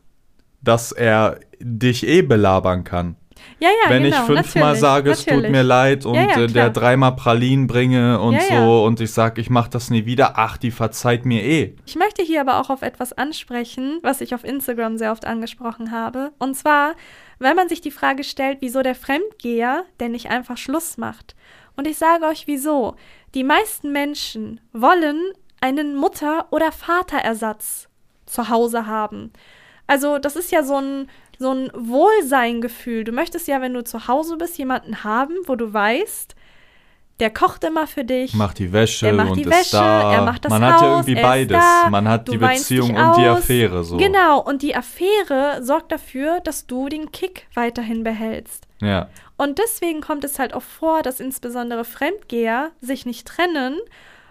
dass er dich eh belabern kann. ja, ja, Wenn genau, ich fünfmal sage, es tut natürlich. mir leid und Ja, ja, äh, der dreimal Pralinen bringe und Ja, so und ich sage, ich mach das nie wieder, ach, die verzeiht mir eh. Ich möchte hier aber auch auf etwas ansprechen, was ich auf Instagram sehr oft angesprochen habe. Und zwar, weil man sich die Frage stellt, wieso der Fremdgeher denn nicht einfach Schluss macht. Und ich sage euch wieso. Die meisten Menschen wollen einen Mutter- oder Vaterersatz zu Hause haben. Also das ist ja so ein, so ein Wohlseingefühl. Du möchtest ja, wenn du zu Hause bist, jemanden haben, wo du weißt, der kocht immer für dich. Macht die Wäsche Der macht und die Wäsche, da. er macht das Man hat ja Haus, irgendwie beides. Man hat du die Beziehung und die. Affäre so. Genau, und die Affäre sorgt dafür, dass du den Kick weiterhin behältst. Ja. Und deswegen kommt es halt auch vor, dass insbesondere Fremdgeher sich nicht trennen,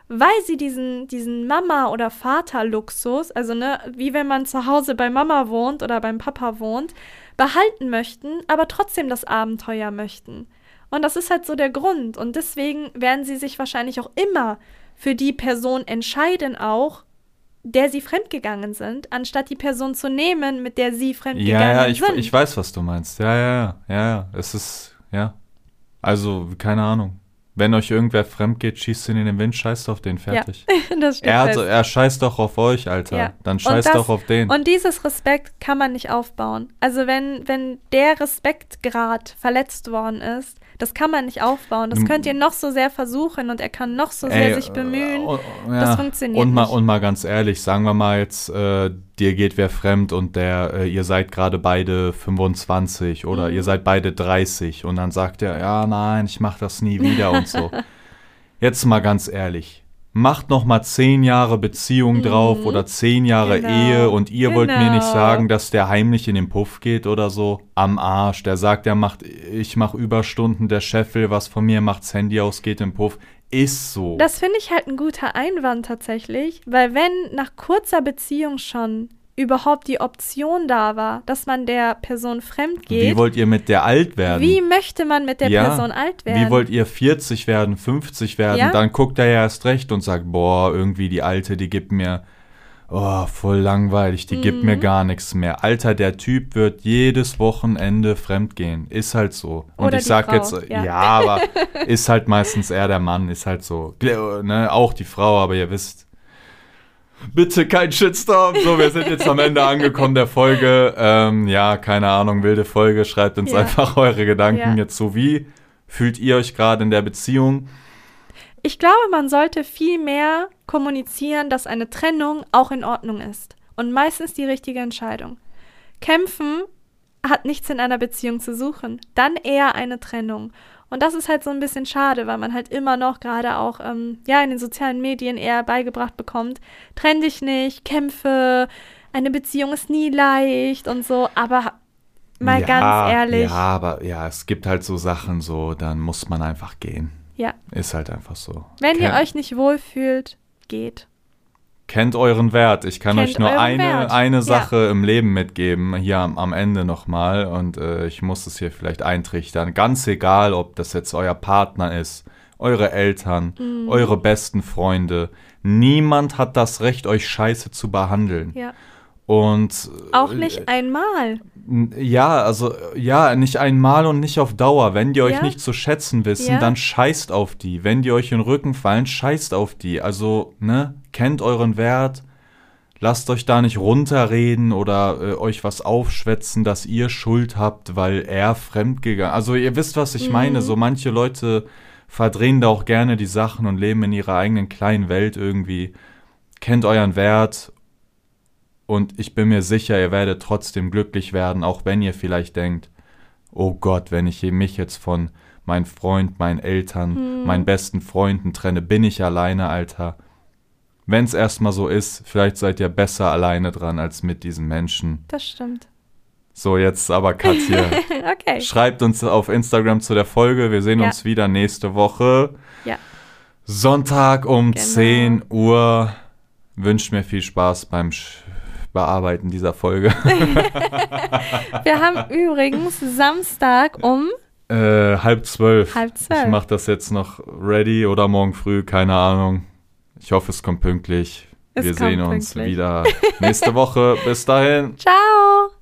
weil sie diesen, diesen Mama- oder Vater-Luxus, also ne, wie wenn man zu Hause bei Mama wohnt oder beim Papa wohnt, behalten möchten, aber trotzdem das Abenteuer möchten. Und das ist halt so der Grund. Und deswegen werden sie sich wahrscheinlich auch immer für die Person entscheiden, auch der sie fremdgegangen sind, anstatt die Person zu nehmen, mit der sie fremdgegangen Ja, ja, ich, sind. ich weiß, was du meinst. Ja, ja, ja, ja, ja. Es ist, ja. Also, keine Ahnung. Wenn euch irgendwer fremd geht, schießt ihn in den Wind, scheißt auf den, fertig. *laughs* das steht Er, hat, er scheißt doch auf euch, Alter. Ja. Dann scheißt das- doch auf den. Und dieses Respekt kann man nicht aufbauen. Also wenn, wenn der Respektgrad verletzt worden ist, das kann man nicht aufbauen. Das könnt ihr noch so sehr versuchen und er kann noch so Ey, sehr sich bemühen. äh, oh, Das funktioniert und mal, nicht. Und mal ganz ehrlich, sagen wir mal jetzt, äh, dir geht wer fremd und der, äh, ihr seid gerade beide 25 oder Mhm. ihr seid beide 30 und dann sagt er, ja, nein, ich mach das nie wieder und so. *laughs* Jetzt mal ganz ehrlich. Macht noch mal zehn Jahre Beziehung drauf oder zehn Jahre Mhm. Genau. Ehe und ihr wollt mir nicht Genau. sagen, dass der heimlich in den Puff geht oder so. Am Arsch. Der sagt, er macht, ich mach Überstunden, der Chef will was von mir, macht's Handy aus, geht den Puff. Ist so. Das finde ich halt ein guter Einwand tatsächlich, weil wenn nach kurzer Beziehung schon überhaupt die Option da war, dass man der Person fremd geht, Wie wollt ihr mit der alt werden? wie möchte man mit der Ja. Person alt werden? Wie wollt ihr 40 werden, 50 werden? Ja. Dann guckt er ja erst recht und sagt, boah, irgendwie die Alte, die gibt mir, oh, voll langweilig, die gibt Mhm. mir gar nichts mehr. Alter, der Typ wird jedes Wochenende fremdgehen. Ist halt so. Und Oder ich sag Frau, jetzt, ja. ja. aber ist halt meistens eher der Mann, ist halt so. Ne? Auch die Frau, aber ihr wisst. Bitte kein Shitstorm. So, wir sind jetzt am Ende angekommen der Folge. Ähm, ja, keine Ahnung, wilde Folge. Schreibt uns Ja. einfach eure Gedanken Ja. jetzt so. Wie fühlt ihr euch gerade in der Beziehung? Ich glaube, man sollte viel mehr kommunizieren, dass eine Trennung auch in Ordnung ist. Und meistens die richtige Entscheidung. Kämpfen hat nichts in einer Beziehung zu suchen. Dann eher eine Trennung. Und das ist halt so ein bisschen schade, weil man halt immer noch gerade auch ähm, ja in den sozialen Medien eher beigebracht bekommt, trenn dich nicht, kämpfe, eine Beziehung ist nie leicht und so, aber mal ja, ganz ehrlich. Ja, aber ja, es gibt halt so Sachen so, dann muss man einfach gehen. Ja. Ist halt einfach so. Wenn ihr Kennt- euch nicht wohlfühlt, geht. Kennt euren Wert. Ich kann Kennt euch nur eine, Wert. eine Ja. Sache im Leben mitgeben, hier am, am Ende nochmal. Und äh, ich muss es hier vielleicht eintrichtern. Ganz egal, ob das jetzt euer Partner ist, eure Eltern, Mhm. eure besten Freunde. Niemand hat das Recht, euch scheiße zu behandeln. Ja. Und Auch äh, nicht einmal. Ja, also ja, nicht einmal und nicht auf Dauer. Wenn die euch Ja. nicht zu schätzen wissen, Ja. dann scheißt auf die. Wenn die euch in den Rücken fallen, scheißt auf die. Also, ne, kennt euren Wert. Lasst euch da nicht runterreden oder äh, euch was aufschwätzen, dass ihr Schuld habt, weil er fremdgegangen. Also ihr wisst, was ich Mhm. meine. So manche Leute verdrehen da auch gerne die Sachen und leben in ihrer eigenen kleinen Welt irgendwie. Kennt euren Wert und ich bin mir sicher, ihr werdet trotzdem glücklich werden, auch wenn ihr vielleicht denkt, oh Gott, wenn ich mich jetzt von meinem Freund, meinen Eltern, Hm. meinen besten Freunden trenne, bin ich alleine, Alter. Wenn es erstmal so ist, vielleicht seid ihr besser alleine dran als mit diesen Menschen. Das stimmt. So, jetzt aber Cut *laughs* hier. okay. Schreibt uns auf Instagram zu der Folge. Wir sehen Ja. uns wieder nächste Woche. Ja. Sonntag um Genau. 10 Uhr. Wünscht mir viel Spaß beim Sch Bearbeiten dieser Folge. *laughs* Wir haben übrigens Samstag um äh, halb zwölf. halb Ich zwölf. mache das jetzt noch ready oder morgen früh, keine Ahnung. Ich hoffe, es kommt pünktlich. Es Wir kommt sehen uns pünktlich. wieder *laughs* nächste Woche. Bis dahin. Ciao.